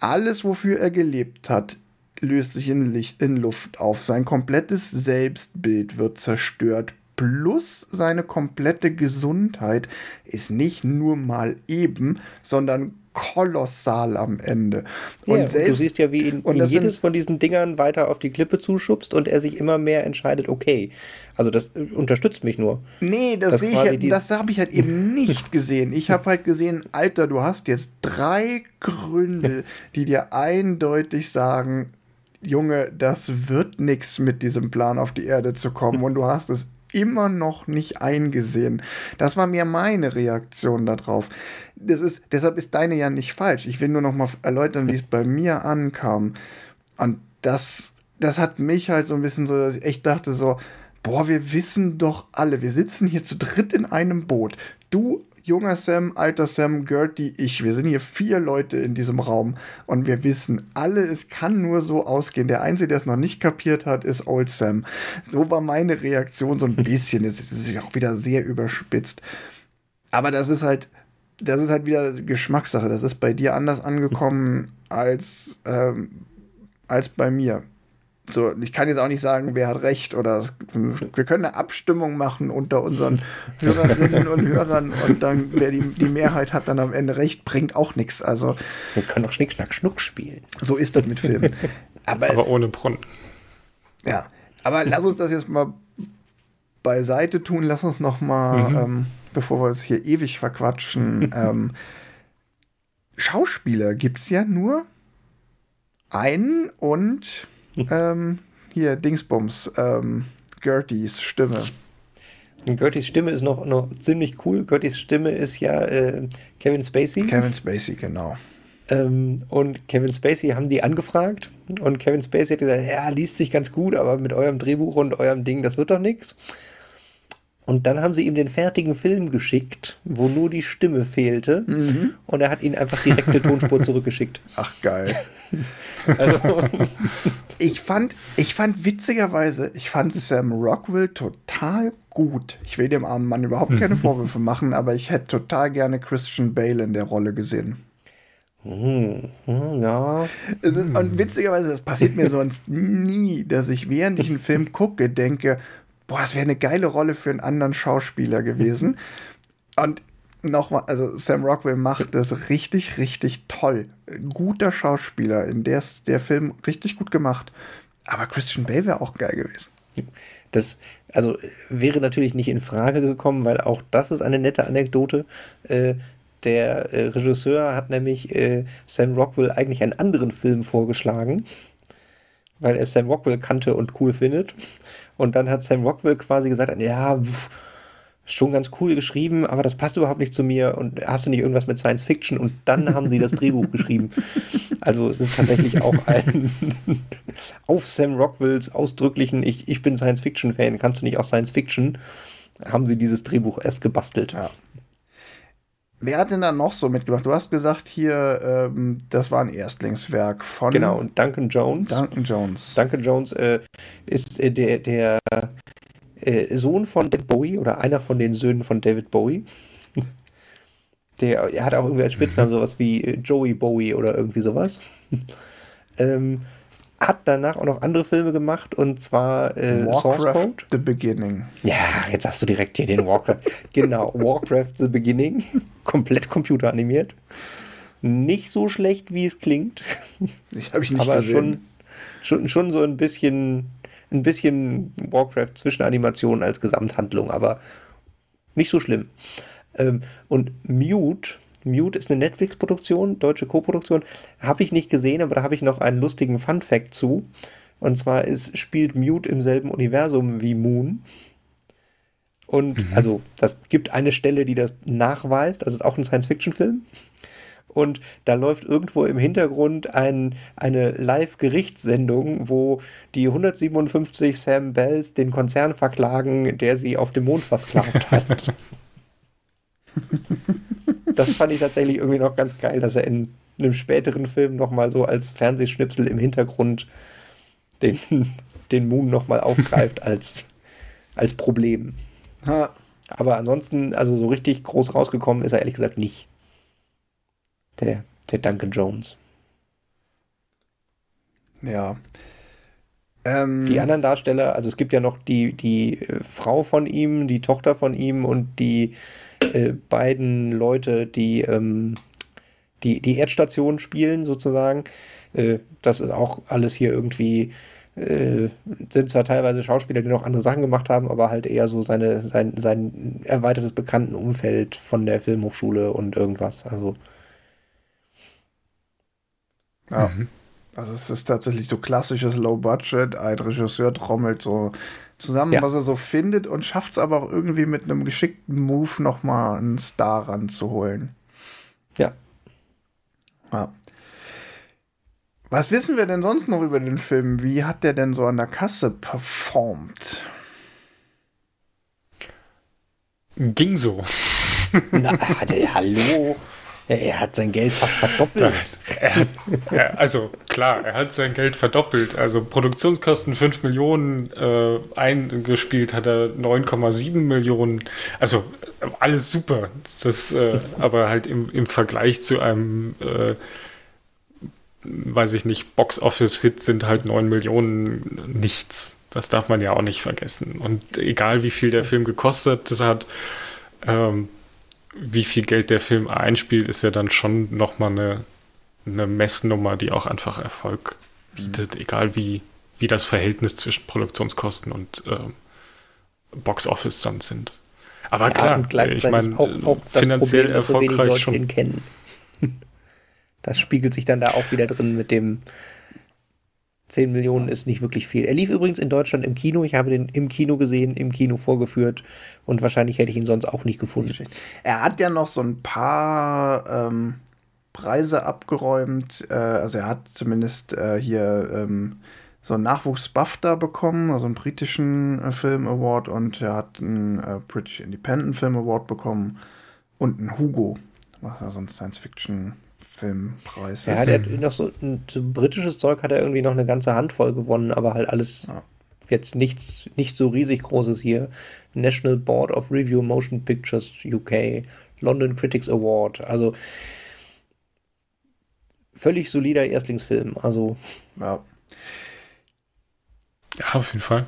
Alles, wofür er gelebt hat, löst sich in, Licht, in Luft auf. Sein komplettes Selbstbild wird zerstört. Plus seine komplette Gesundheit ist nicht nur mal eben, sondern kolossal am Ende. Und, ja, selbst, und du siehst ja, wie ihn, ihn jedes sind, von diesen Dingern weiter auf die Klippe zuschubst und er sich immer mehr entscheidet, okay, also das äh, unterstützt mich nur. Nee, das sehe ich, das habe ich halt eben nicht gesehen. Ich habe halt gesehen, Alter, du hast jetzt drei Gründe, die dir eindeutig sagen, Junge, das wird nichts mit diesem Plan auf die Erde zu kommen und du hast es immer noch nicht eingesehen. Das war mir meine Reaktion darauf. Das ist, deshalb ist deine ja nicht falsch. Ich will nur noch mal erläutern, wie es bei mir ankam. Und das, das hat mich halt so ein bisschen so, dass ich echt dachte so, boah, wir wissen doch alle, wir sitzen hier zu dritt in einem Boot. Du junger Sam, alter Sam, Gertie, ich. Wir sind hier vier Leute in diesem Raum und wir wissen alle, es kann nur so ausgehen. Der Einzige, der es noch nicht kapiert hat, ist Old Sam. So war meine Reaktion so ein bisschen. Es ist auch wieder sehr überspitzt. Aber das ist halt, das ist halt wieder Geschmackssache. Das ist bei dir anders angekommen als, ähm, als bei mir. So, ich kann jetzt auch nicht sagen, wer hat recht oder wir können eine Abstimmung machen unter unseren Hörerinnen und Hörern und dann, wer die, die Mehrheit hat, dann am Ende recht, bringt auch nichts. Also, wir können doch Schnick, Schnack, Schnuck spielen. So ist das mit Filmen. Aber, aber ohne Brunnen. Ja, aber lass uns das jetzt mal beiseite tun. Lass uns noch mal, mhm. ähm, bevor wir es hier ewig verquatschen, ähm, Schauspieler gibt es ja nur einen und ähm, hier, Dingsbums, ähm, Gerties Stimme. Gerties Stimme ist noch, noch ziemlich cool. Gerties Stimme ist ja äh, Kevin Spacey. Kevin Spacey, genau. Ähm, und Kevin Spacey haben die angefragt und Kevin Spacey hat gesagt, ja, liest sich ganz gut, aber mit eurem Drehbuch und eurem Ding, das wird doch nichts. Und dann haben sie ihm den fertigen Film geschickt, wo nur die Stimme fehlte. Mhm. Und er hat ihnen einfach direkte Tonspur zurückgeschickt. Ach, geil. also. ich, fand, ich fand witzigerweise, ich fand Sam Rockwell total gut. Ich will dem armen Mann überhaupt keine mhm. Vorwürfe machen, aber ich hätte total gerne Christian Bale in der Rolle gesehen. Hm, hm, ja. Und witzigerweise, das passiert mir sonst nie, dass ich während ich einen Film gucke, denke, boah, das wäre eine geile Rolle für einen anderen Schauspieler gewesen. Und nochmal, also Sam Rockwell macht das richtig, richtig toll. Guter Schauspieler, in der ist der Film richtig gut gemacht. Aber Christian Bale wäre auch geil gewesen. Das, also wäre natürlich nicht in Frage gekommen, weil auch das ist eine nette Anekdote. Äh, der äh, Regisseur hat nämlich äh, Sam Rockwell eigentlich einen anderen Film vorgeschlagen, weil er Sam Rockwell kannte und cool findet. Und dann hat Sam Rockwell quasi gesagt, ja, pff, schon ganz cool geschrieben, aber das passt überhaupt nicht zu mir und hast du nicht irgendwas mit Science Fiction? Und dann haben sie das Drehbuch geschrieben. Also es ist tatsächlich auch ein auf Sam Rockwells ausdrücklichen, ich, ich bin Science Fiction Fan, kannst du nicht auch Science Fiction? Haben sie dieses Drehbuch erst gebastelt. Ja. Wer hat denn da noch so mitgemacht? Du hast gesagt hier, ähm, das war ein Erstlingswerk von. Genau, und Duncan Jones. Duncan Jones. Duncan Jones äh, ist äh, der, der äh, Sohn von David Bowie oder einer von den Söhnen von David Bowie. der er hat auch irgendwie als Spitznamen mhm. sowas wie äh, Joey Bowie oder irgendwie sowas. ähm, hat danach auch noch andere Filme gemacht und zwar äh, Warcraft Source Code. The Beginning. Ja, jetzt hast du direkt hier den Warcraft. genau, Warcraft The Beginning. Komplett computeranimiert. Nicht so schlecht, wie es klingt. Ich habe ich nicht aber gesehen. Schon, schon, schon so ein bisschen, ein bisschen Warcraft Zwischenanimation als Gesamthandlung, aber nicht so schlimm. Ähm, und Mute Mute ist eine Netflix-Produktion, deutsche Co-Produktion. Habe ich nicht gesehen, aber da habe ich noch einen lustigen Fun-Fact zu. Und zwar ist, spielt Mute im selben Universum wie Moon. Und mhm. also, das gibt eine Stelle, die das nachweist. Also, es ist auch ein Science-Fiction-Film. Und da läuft irgendwo im Hintergrund ein, eine Live-Gerichtssendung, wo die 157 Sam Bells den Konzern verklagen, der sie auf dem Mond versklavt hat. Das fand ich tatsächlich irgendwie noch ganz geil, dass er in einem späteren Film nochmal so als Fernsehschnipsel im Hintergrund den, den Moon nochmal aufgreift als, als Problem. Ha. Aber ansonsten, also so richtig groß rausgekommen ist er ehrlich gesagt nicht. Der, der Duncan Jones. Ja. Ähm, die anderen Darsteller, also es gibt ja noch die, die äh, Frau von ihm, die Tochter von ihm und die äh, beiden Leute, die, ähm, die die Erdstation spielen, sozusagen. Äh, das ist auch alles hier irgendwie, äh, sind zwar teilweise Schauspieler, die noch andere Sachen gemacht haben, aber halt eher so seine, sein, sein erweitertes Bekanntenumfeld von der Filmhochschule und irgendwas. Also. Ja. Mhm. Also es ist tatsächlich so klassisches Low Budget. Ein Regisseur trommelt so zusammen, ja. was er so findet und schafft es aber auch irgendwie mit einem geschickten Move nochmal einen Star ranzuholen. Ja. ja. Was wissen wir denn sonst noch über den Film? Wie hat der denn so an der Kasse performt? Ging so. Na, hallo. Er hat sein Geld fast verdoppelt. Er, also klar, er hat sein Geld verdoppelt. Also Produktionskosten 5 Millionen äh, eingespielt hat er 9,7 Millionen. Also alles super. Das, äh, aber halt im, im Vergleich zu einem, äh, weiß ich nicht, Box-Office-Hit sind halt 9 Millionen nichts. Das darf man ja auch nicht vergessen. Und egal wie viel der Film gekostet hat, ähm, wie viel Geld der Film einspielt, ist ja dann schon nochmal eine, eine Messnummer, die auch einfach Erfolg bietet, mhm. egal wie, wie das Verhältnis zwischen Produktionskosten und ähm, Box Office dann sind. Aber ja, klar, ich meine, auch, auch finanziell Problem, erfolgreich so schon. Kennen. Das spiegelt sich dann da auch wieder drin mit dem 10 Millionen ist nicht wirklich viel. Er lief übrigens in Deutschland im Kino. Ich habe den im Kino gesehen, im Kino vorgeführt und wahrscheinlich hätte ich ihn sonst auch nicht gefunden. Er hat ja noch so ein paar ähm, Preise abgeräumt. Äh, also er hat zumindest äh, hier ähm, so einen Nachwuchs-BAFTA bekommen, also einen britischen äh, Film Award und er hat einen äh, British Independent Film Award bekommen und einen Hugo, also ein Science-Fiction Filmpreis. Ja, der hat noch so ein so britisches Zeug hat er irgendwie noch eine ganze Handvoll gewonnen, aber halt alles ja. jetzt nichts, nicht so riesig großes hier. National Board of Review Motion Pictures UK, London Critics Award, also völlig solider Erstlingsfilm, also. Ja. Ja, auf jeden Fall.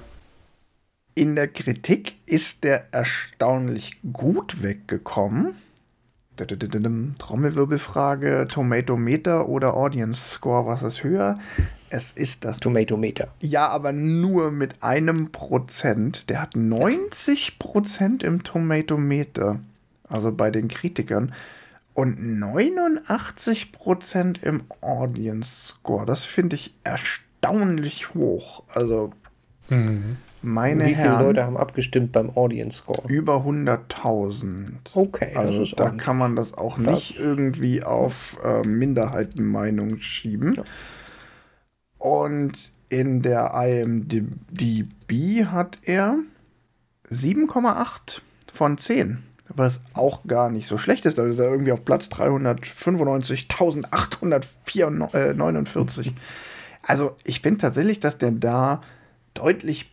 In der Kritik ist der erstaunlich gut weggekommen. Trommelwirbelfrage, Tomatometer oder Audience Score, was ist höher? Es ist das Tomatometer. Ja, aber nur mit einem Prozent. Der hat 90 Prozent im Tomatometer, also bei den Kritikern, und 89 Prozent im Audience Score. Das finde ich erstaunlich hoch. Also mhm. Meine Wie viele Herren, Leute haben abgestimmt beim Audience Score? Über 100.000. Okay, also da kann man das auch das nicht irgendwie auf äh, Minderheitenmeinung schieben. Ja. Und in der IMDb hat er 7,8 von 10. Was auch gar nicht so schlecht ist. Da ist er irgendwie auf Platz 395.849. Also ich finde tatsächlich, dass der da deutlich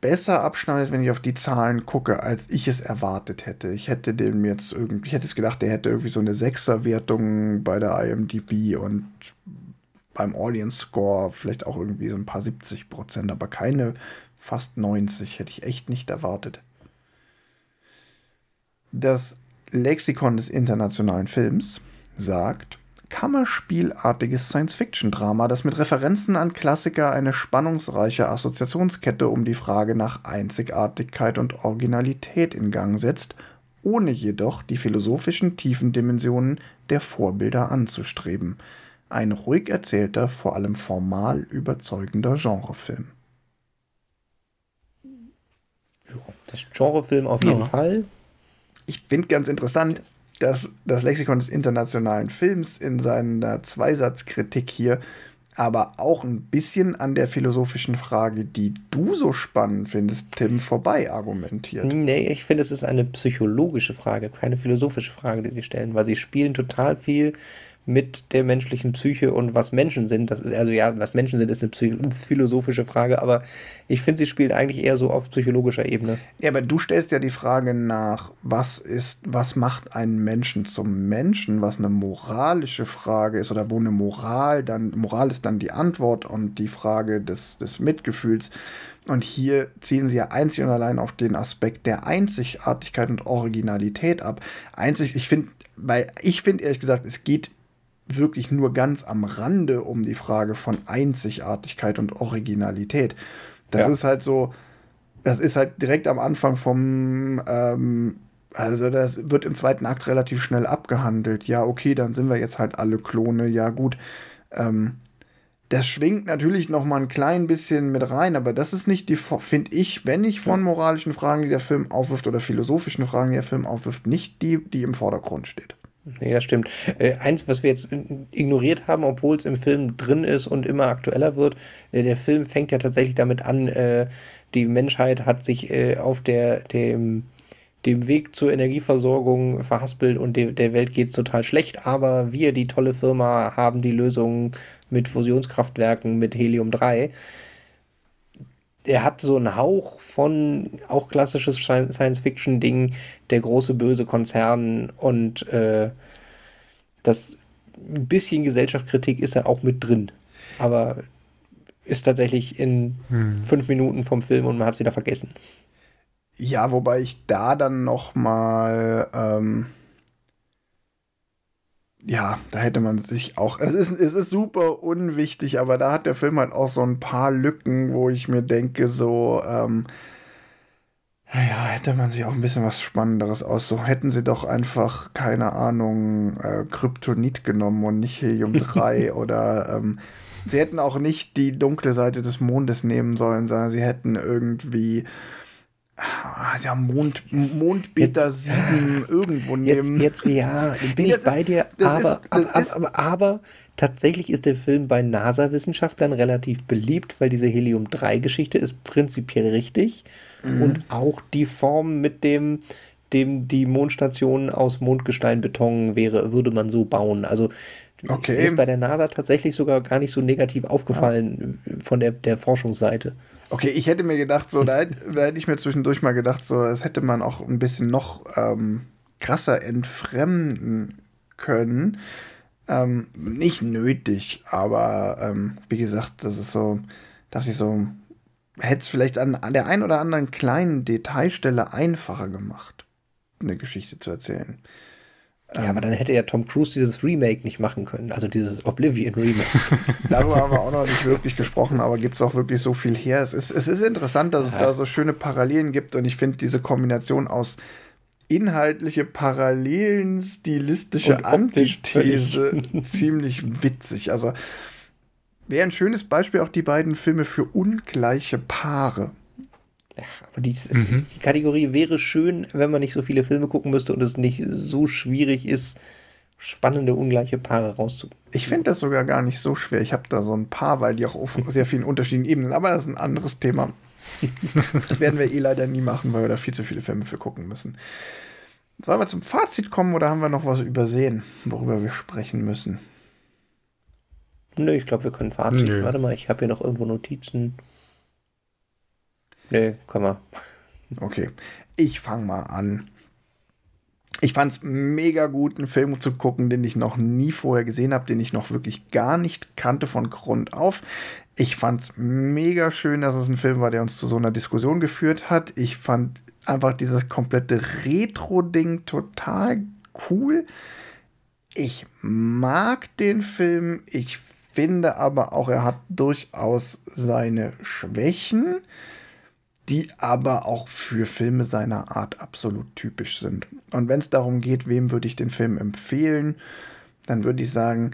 besser abschneidet, wenn ich auf die Zahlen gucke, als ich es erwartet hätte. Ich hätte dem jetzt irgendwie, ich hätte es gedacht, der hätte irgendwie so eine Sechser-Wertung bei der IMDb und beim Audience Score vielleicht auch irgendwie so ein paar 70 Prozent, aber keine fast 90 hätte ich echt nicht erwartet. Das Lexikon des internationalen Films sagt, kammerspielartiges Science-Fiction-Drama, das mit Referenzen an Klassiker eine spannungsreiche Assoziationskette um die Frage nach Einzigartigkeit und Originalität in Gang setzt, ohne jedoch die philosophischen Tiefendimensionen der Vorbilder anzustreben. Ein ruhig erzählter, vor allem formal überzeugender Genrefilm. Das Genrefilm auf jeden ja. Fall. Ich finde ganz interessant, dass das Lexikon des internationalen Films in seiner Zweisatzkritik hier aber auch ein bisschen an der philosophischen Frage, die du so spannend findest, Tim, vorbei argumentiert. Nee, ich finde, es ist eine psychologische Frage, keine philosophische Frage, die sie stellen, weil sie spielen total viel mit der menschlichen Psyche und was Menschen sind. Das ist also ja, was Menschen sind, ist eine philosophische Frage, aber ich finde, sie spielt eigentlich eher so auf psychologischer Ebene. Ja, aber du stellst ja die Frage nach, was ist, was macht einen Menschen zum Menschen, was eine moralische Frage ist oder wo eine Moral dann, Moral ist dann die Antwort und die Frage des, des Mitgefühls. Und hier ziehen sie ja einzig und allein auf den Aspekt der Einzigartigkeit und Originalität ab. Einzig, ich finde, weil ich finde ehrlich gesagt, es geht wirklich nur ganz am Rande um die Frage von Einzigartigkeit und Originalität. Das ja. ist halt so, das ist halt direkt am Anfang vom, ähm, also das wird im zweiten Akt relativ schnell abgehandelt. Ja, okay, dann sind wir jetzt halt alle Klone, ja gut. Ähm, das schwingt natürlich noch mal ein klein bisschen mit rein, aber das ist nicht die, finde ich, wenn ich von moralischen Fragen, die der Film aufwirft oder philosophischen Fragen, die der Film aufwirft, nicht die, die im Vordergrund steht. Nee, das stimmt. Äh, eins, was wir jetzt ignoriert haben, obwohl es im Film drin ist und immer aktueller wird, äh, der Film fängt ja tatsächlich damit an, äh, die Menschheit hat sich äh, auf der, dem dem Weg zur Energieversorgung verhaspelt und de der Welt geht es total schlecht, aber wir, die tolle Firma, haben die Lösung mit Fusionskraftwerken, mit Helium 3. Er hat so einen Hauch von auch klassisches Science-Fiction-Ding, der große böse Konzern und äh, das ein bisschen Gesellschaftskritik ist er auch mit drin. Aber ist tatsächlich in hm. fünf Minuten vom Film und man hat es wieder vergessen. Ja, wobei ich da dann noch mal ähm, ja, da hätte man sich auch. Es ist, es ist super unwichtig, aber da hat der Film halt auch so ein paar Lücken, wo ich mir denke, so, ähm, ja, hätte man sich auch ein bisschen was Spannenderes aus. So hätten sie doch einfach, keine Ahnung, äh, Kryptonit genommen und nicht Helium 3 oder ähm, sie hätten auch nicht die dunkle Seite des Mondes nehmen sollen, sondern sie hätten irgendwie ja, Mond, Mondbeta 7 irgendwo nehmen. Jetzt, jetzt ja, bin ich bei dir, aber, ist, aber, aber, aber, aber, tatsächlich ist der Film bei NASA-Wissenschaftlern relativ beliebt, weil diese Helium-3-Geschichte ist prinzipiell richtig mhm. und auch die Form mit dem, dem die Mondstation aus Mondgesteinbeton wäre, würde man so bauen. Also okay. ist bei der NASA tatsächlich sogar gar nicht so negativ aufgefallen ja. von der, der Forschungsseite. Okay, ich hätte mir gedacht, so, da, hätte, da hätte ich mir zwischendurch mal gedacht, so, das hätte man auch ein bisschen noch ähm, krasser entfremden können. Ähm, nicht nötig, aber ähm, wie gesagt, das ist so, dachte ich so, hätte es vielleicht an, an der einen oder anderen kleinen Detailstelle einfacher gemacht, eine Geschichte zu erzählen. Ja, ähm, aber dann hätte ja Tom Cruise dieses Remake nicht machen können, also dieses Oblivion Remake. Darüber haben wir auch noch nicht wirklich gesprochen, aber gibt es auch wirklich so viel her? Es ist, es ist interessant, dass ja. es da so schöne Parallelen gibt und ich finde diese Kombination aus inhaltliche Parallelen, stilistische Antithese ziemlich witzig. Also wäre ein schönes Beispiel auch die beiden Filme für ungleiche Paare. Aber die, ist, mhm. die Kategorie wäre schön, wenn man nicht so viele Filme gucken müsste und es nicht so schwierig ist, spannende, ungleiche Paare rauszukommen. Ich finde das sogar gar nicht so schwer. Ich habe da so ein paar, weil die auch auf sehr vielen unterschiedlichen Ebenen, aber das ist ein anderes Thema. das werden wir eh leider nie machen, weil wir da viel zu viele Filme für gucken müssen. Sollen wir zum Fazit kommen oder haben wir noch was übersehen, worüber wir sprechen müssen? Nö, ich glaube, wir können Fazit. Nö. Warte mal, ich habe hier noch irgendwo Notizen. Nee, können wir. Okay, ich fange mal an. Ich fand es mega gut, einen Film zu gucken, den ich noch nie vorher gesehen habe, den ich noch wirklich gar nicht kannte von Grund auf. Ich fand es mega schön, dass es ein Film war, der uns zu so einer Diskussion geführt hat. Ich fand einfach dieses komplette Retro-Ding total cool. Ich mag den Film. Ich finde aber auch, er hat durchaus seine Schwächen die aber auch für Filme seiner Art absolut typisch sind. Und wenn es darum geht, wem würde ich den Film empfehlen, dann würde ich sagen,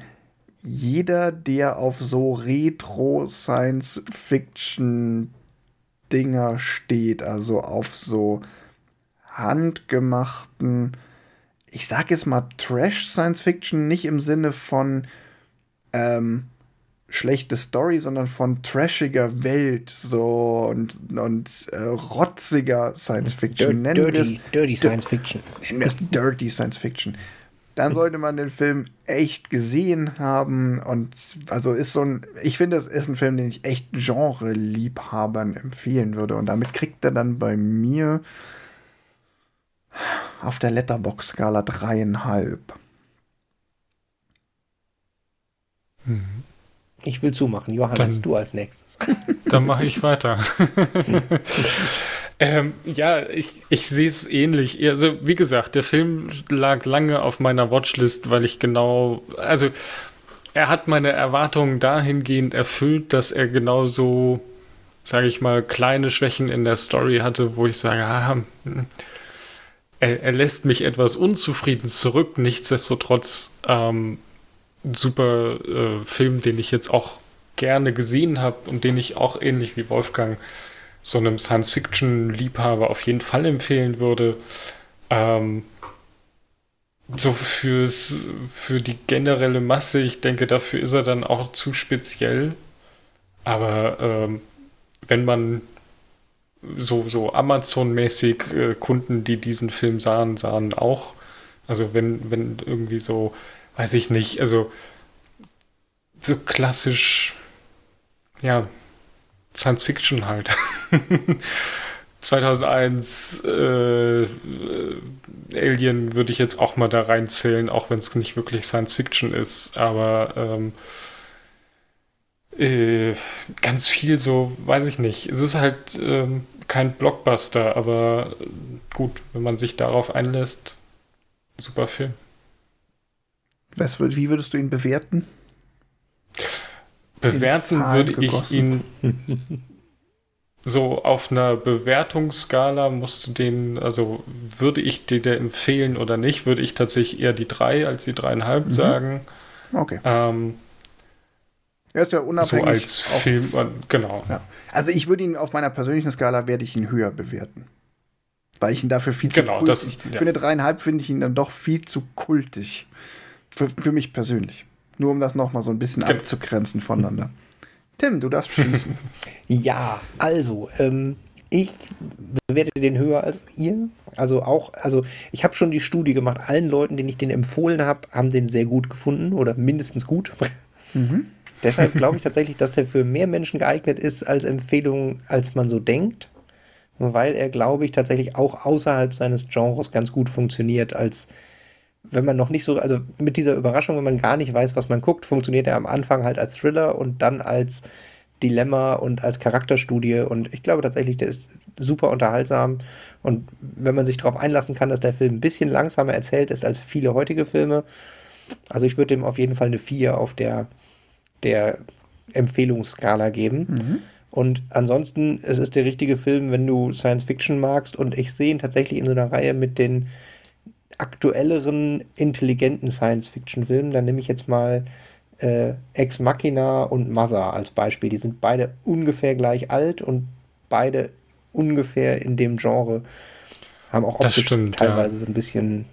jeder, der auf so Retro-Science-Fiction-Dinger steht, also auf so handgemachten, ich sage jetzt mal Trash-Science-Fiction, nicht im Sinne von ähm, schlechte Story, sondern von trashiger Welt so und, und äh, rotziger Science Fiction. Nennen dirty, dirty Science Fiction. Nennen wir es Dirty Science Fiction. Dann sollte man den Film echt gesehen haben und also ist so ein, ich finde, das ist ein Film, den ich echt Genre-Liebhabern empfehlen würde und damit kriegt er dann bei mir auf der Letterbox-Skala dreieinhalb. Mhm. Ich will zumachen. Johannes, dann, du als nächstes. Dann mache ich weiter. ähm, ja, ich, ich sehe es ähnlich. Also, wie gesagt, der Film lag lange auf meiner Watchlist, weil ich genau, also er hat meine Erwartungen dahingehend erfüllt, dass er genauso, sage ich mal, kleine Schwächen in der Story hatte, wo ich sage, ah, hm, er, er, lässt mich etwas unzufrieden zurück. Nichtsdestotrotz ähm, super äh, Film, den ich jetzt auch gerne gesehen habe und den ich auch ähnlich wie Wolfgang so einem Science-Fiction-Liebhaber auf jeden Fall empfehlen würde. Ähm, so fürs, für die generelle Masse, ich denke, dafür ist er dann auch zu speziell. Aber ähm, wenn man so, so Amazon-mäßig äh, Kunden, die diesen Film sahen, sahen auch. Also wenn, wenn irgendwie so, weiß ich nicht, also so klassisch, ja, Science Fiction halt. 2001 äh, Alien würde ich jetzt auch mal da reinzählen, auch wenn es nicht wirklich Science Fiction ist, aber ähm, äh, ganz viel so, weiß ich nicht. Es ist halt ähm, kein Blockbuster, aber gut, wenn man sich darauf einlässt, super Film. Was, wie würdest du ihn bewerten? Bewerten würde ich ihn so auf einer Bewertungsskala musst du den, also würde ich dir der empfehlen oder nicht, würde ich tatsächlich eher die drei als die dreieinhalb mhm. sagen. Okay. Ähm, er ist ja unabhängig. So als Film, genau. Ja. Also ich würde ihn auf meiner persönlichen Skala werde ich ihn höher bewerten. Weil ich ihn dafür viel zu genau, kultig. Das, ja. Für eine dreieinhalb finde ich ihn dann doch viel zu kultig. Für, für mich persönlich. Nur um das nochmal so ein bisschen genau. abzugrenzen voneinander. Tim, du darfst schließen. ja, also, ähm, ich bewerte den höher als ihr. Also auch, also ich habe schon die Studie gemacht. Allen Leuten, denen ich den empfohlen habe, haben den sehr gut gefunden oder mindestens gut. Mhm. Deshalb glaube ich tatsächlich, dass der für mehr Menschen geeignet ist als Empfehlung, als man so denkt. Weil er, glaube ich, tatsächlich auch außerhalb seines Genres ganz gut funktioniert als wenn man noch nicht so, also mit dieser Überraschung, wenn man gar nicht weiß, was man guckt, funktioniert er am Anfang halt als Thriller und dann als Dilemma und als Charakterstudie. Und ich glaube tatsächlich, der ist super unterhaltsam. Und wenn man sich darauf einlassen kann, dass der Film ein bisschen langsamer erzählt ist als viele heutige Filme, also ich würde dem auf jeden Fall eine 4 auf der, der Empfehlungsskala geben. Mhm. Und ansonsten, es ist der richtige Film, wenn du Science Fiction magst. Und ich sehe ihn tatsächlich in so einer Reihe mit den aktuelleren, intelligenten Science-Fiction-Filmen. Dann nehme ich jetzt mal äh, Ex Machina und Mother als Beispiel. Die sind beide ungefähr gleich alt und beide ungefähr in dem Genre. Haben auch stimmt, teilweise ja. so ein bisschen.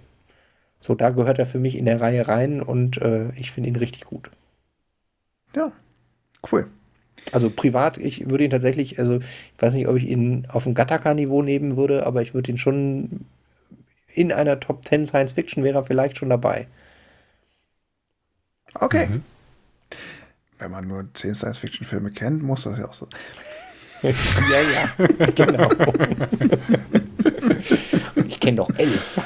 So, da gehört er für mich in der Reihe rein und äh, ich finde ihn richtig gut. Ja, cool. Also privat, ich würde ihn tatsächlich, also ich weiß nicht, ob ich ihn auf dem Gattaca-Niveau nehmen würde, aber ich würde ihn schon in einer Top 10 Science Fiction wäre er vielleicht schon dabei. Okay. Mhm. Wenn man nur 10 Science Fiction Filme kennt, muss das ja auch so. ja, ja, genau. ich kenne doch elf.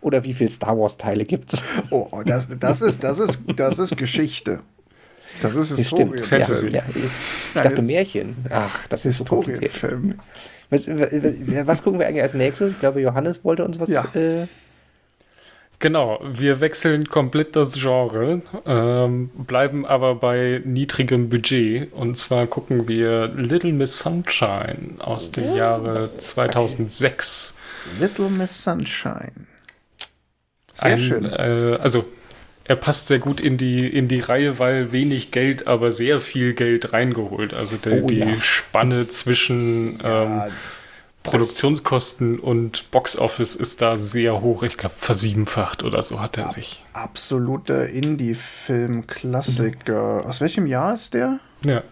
Oder wie viele Star Wars Teile gibt es? Oh, oh, das, das, ist, das, ist, das ist Geschichte. Das ist Historienfilm. Ja, ja, ich dachte Märchen. Ach, das ist Historienfilm. Was, was, gucken wir eigentlich als nächstes? Ich glaube, Johannes wollte uns was. Ja. Äh genau, wir wechseln komplett das Genre, ähm, bleiben aber bei niedrigem Budget. Und zwar gucken wir Little Miss Sunshine aus dem oh. Jahre 2006. Little Miss Sunshine. Sehr Ein, schön. Äh, also er passt sehr gut in die, in die Reihe, weil wenig Geld, aber sehr viel Geld reingeholt. Also die, oh, ja. die Spanne zwischen ja, ähm, Produktionskosten und Boxoffice ist da sehr hoch. Ich glaube, versiebenfacht oder so hat er ab, sich. Absoluter Indie-Film-Klassiker. Mhm. Aus welchem Jahr ist der? Ja,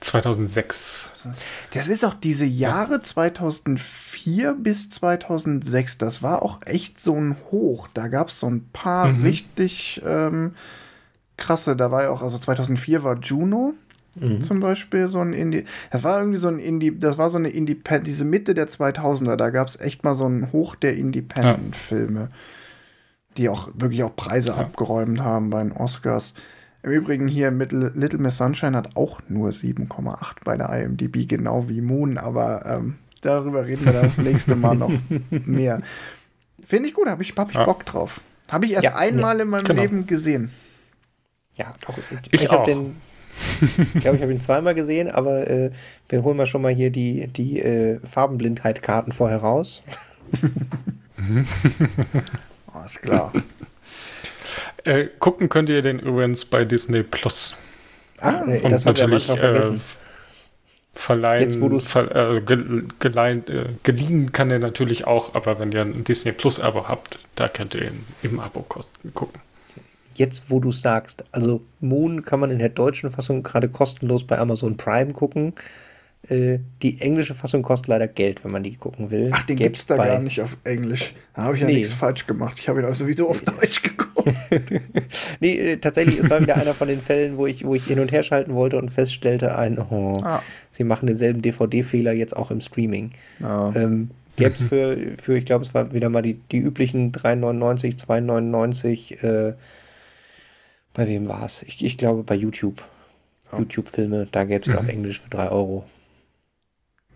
2006. Das ist auch diese Jahre 2004 bis 2006. Das war auch echt so ein Hoch. Da gab es so ein paar mhm. richtig ähm, krasse. Da war ja auch, also 2004 war Juno. Mhm. Zum Beispiel so ein Indie. Das war irgendwie so ein Indie, das war so eine Independent, diese Mitte der 2000er, da gab es echt mal so ein Hoch der Independent-Filme, ja. die auch wirklich auch Preise ja. abgeräumt haben bei den Oscars. Im Übrigen hier mit Little Miss Sunshine hat auch nur 7,8 bei der IMDb, genau wie Moon, aber ähm, darüber reden wir das nächste Mal noch mehr. Finde ich gut, habe ich, hab ich Bock drauf. Habe ich erst ja, einmal ja, in meinem genau. Leben gesehen. Ja, doch. Ich, ich habe den. ich glaube, ich habe ihn zweimal gesehen, aber äh, wir holen mal schon mal hier die, die äh, Farbenblindheit-Karten vorher raus. Alles klar. Äh, gucken könnt ihr den übrigens bei Disney Plus. Ach, nee, Und das natürlich äh, verleihen, Jetzt, wo ver, äh, geliehen, äh, geliehen kann er natürlich auch, aber wenn ihr ein Disney Plus Abo habt, da könnt ihr ihn im Abo kosten gucken. Jetzt, wo du sagst, also Moon kann man in der deutschen Fassung gerade kostenlos bei Amazon Prime gucken. Äh, die englische Fassung kostet leider Geld, wenn man die gucken will. Ach, den gibt es da gar nicht auf Englisch. Da habe ich ja nee. nichts falsch gemacht. Ich habe ihn auch sowieso auf Deutsch geguckt. nee, äh, tatsächlich, es war wieder einer von den Fällen, wo ich, wo ich hin und her schalten wollte und feststellte, ein, oh, ah. sie machen denselben DVD-Fehler jetzt auch im Streaming. Ah. Ähm, Gäbe es für, für, ich glaube, es war wieder mal die, die üblichen 3,99, 2,99. Äh, bei wem war es? Ich, ich glaube bei YouTube. Ja. YouTube-Filme, da gäbe es mhm. auf Englisch für 3 Euro.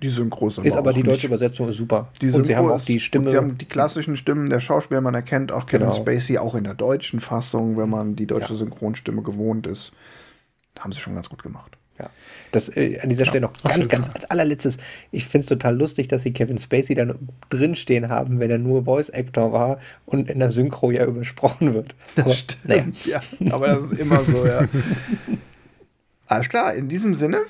Die Synchro ist aber, ist aber die deutsche nicht. Übersetzung ist super. Die Synchro und sie haben auch die Stimme. Sie haben die klassischen Stimmen der Schauspieler, man erkennt auch Kevin genau. Spacey auch in der deutschen Fassung, wenn man die deutsche ja. Synchronstimme gewohnt ist. Haben sie schon ganz gut gemacht. Ja. Das äh, an dieser Stelle noch ganz, ganz als allerletztes. Ich finde es total lustig, dass sie Kevin Spacey dann drinstehen haben, wenn er nur Voice Actor war und in der Synchro ja übersprochen wird. Das aber, stimmt. Naja. Ja, aber das ist immer so, ja. Alles klar, in diesem Sinne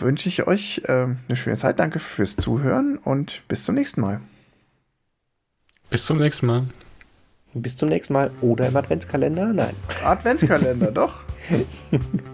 wünsche ich euch äh, eine schöne Zeit. Danke fürs Zuhören und bis zum nächsten Mal. Bis zum nächsten Mal. Bis zum nächsten Mal. Oder im Adventskalender? Nein. Adventskalender, doch.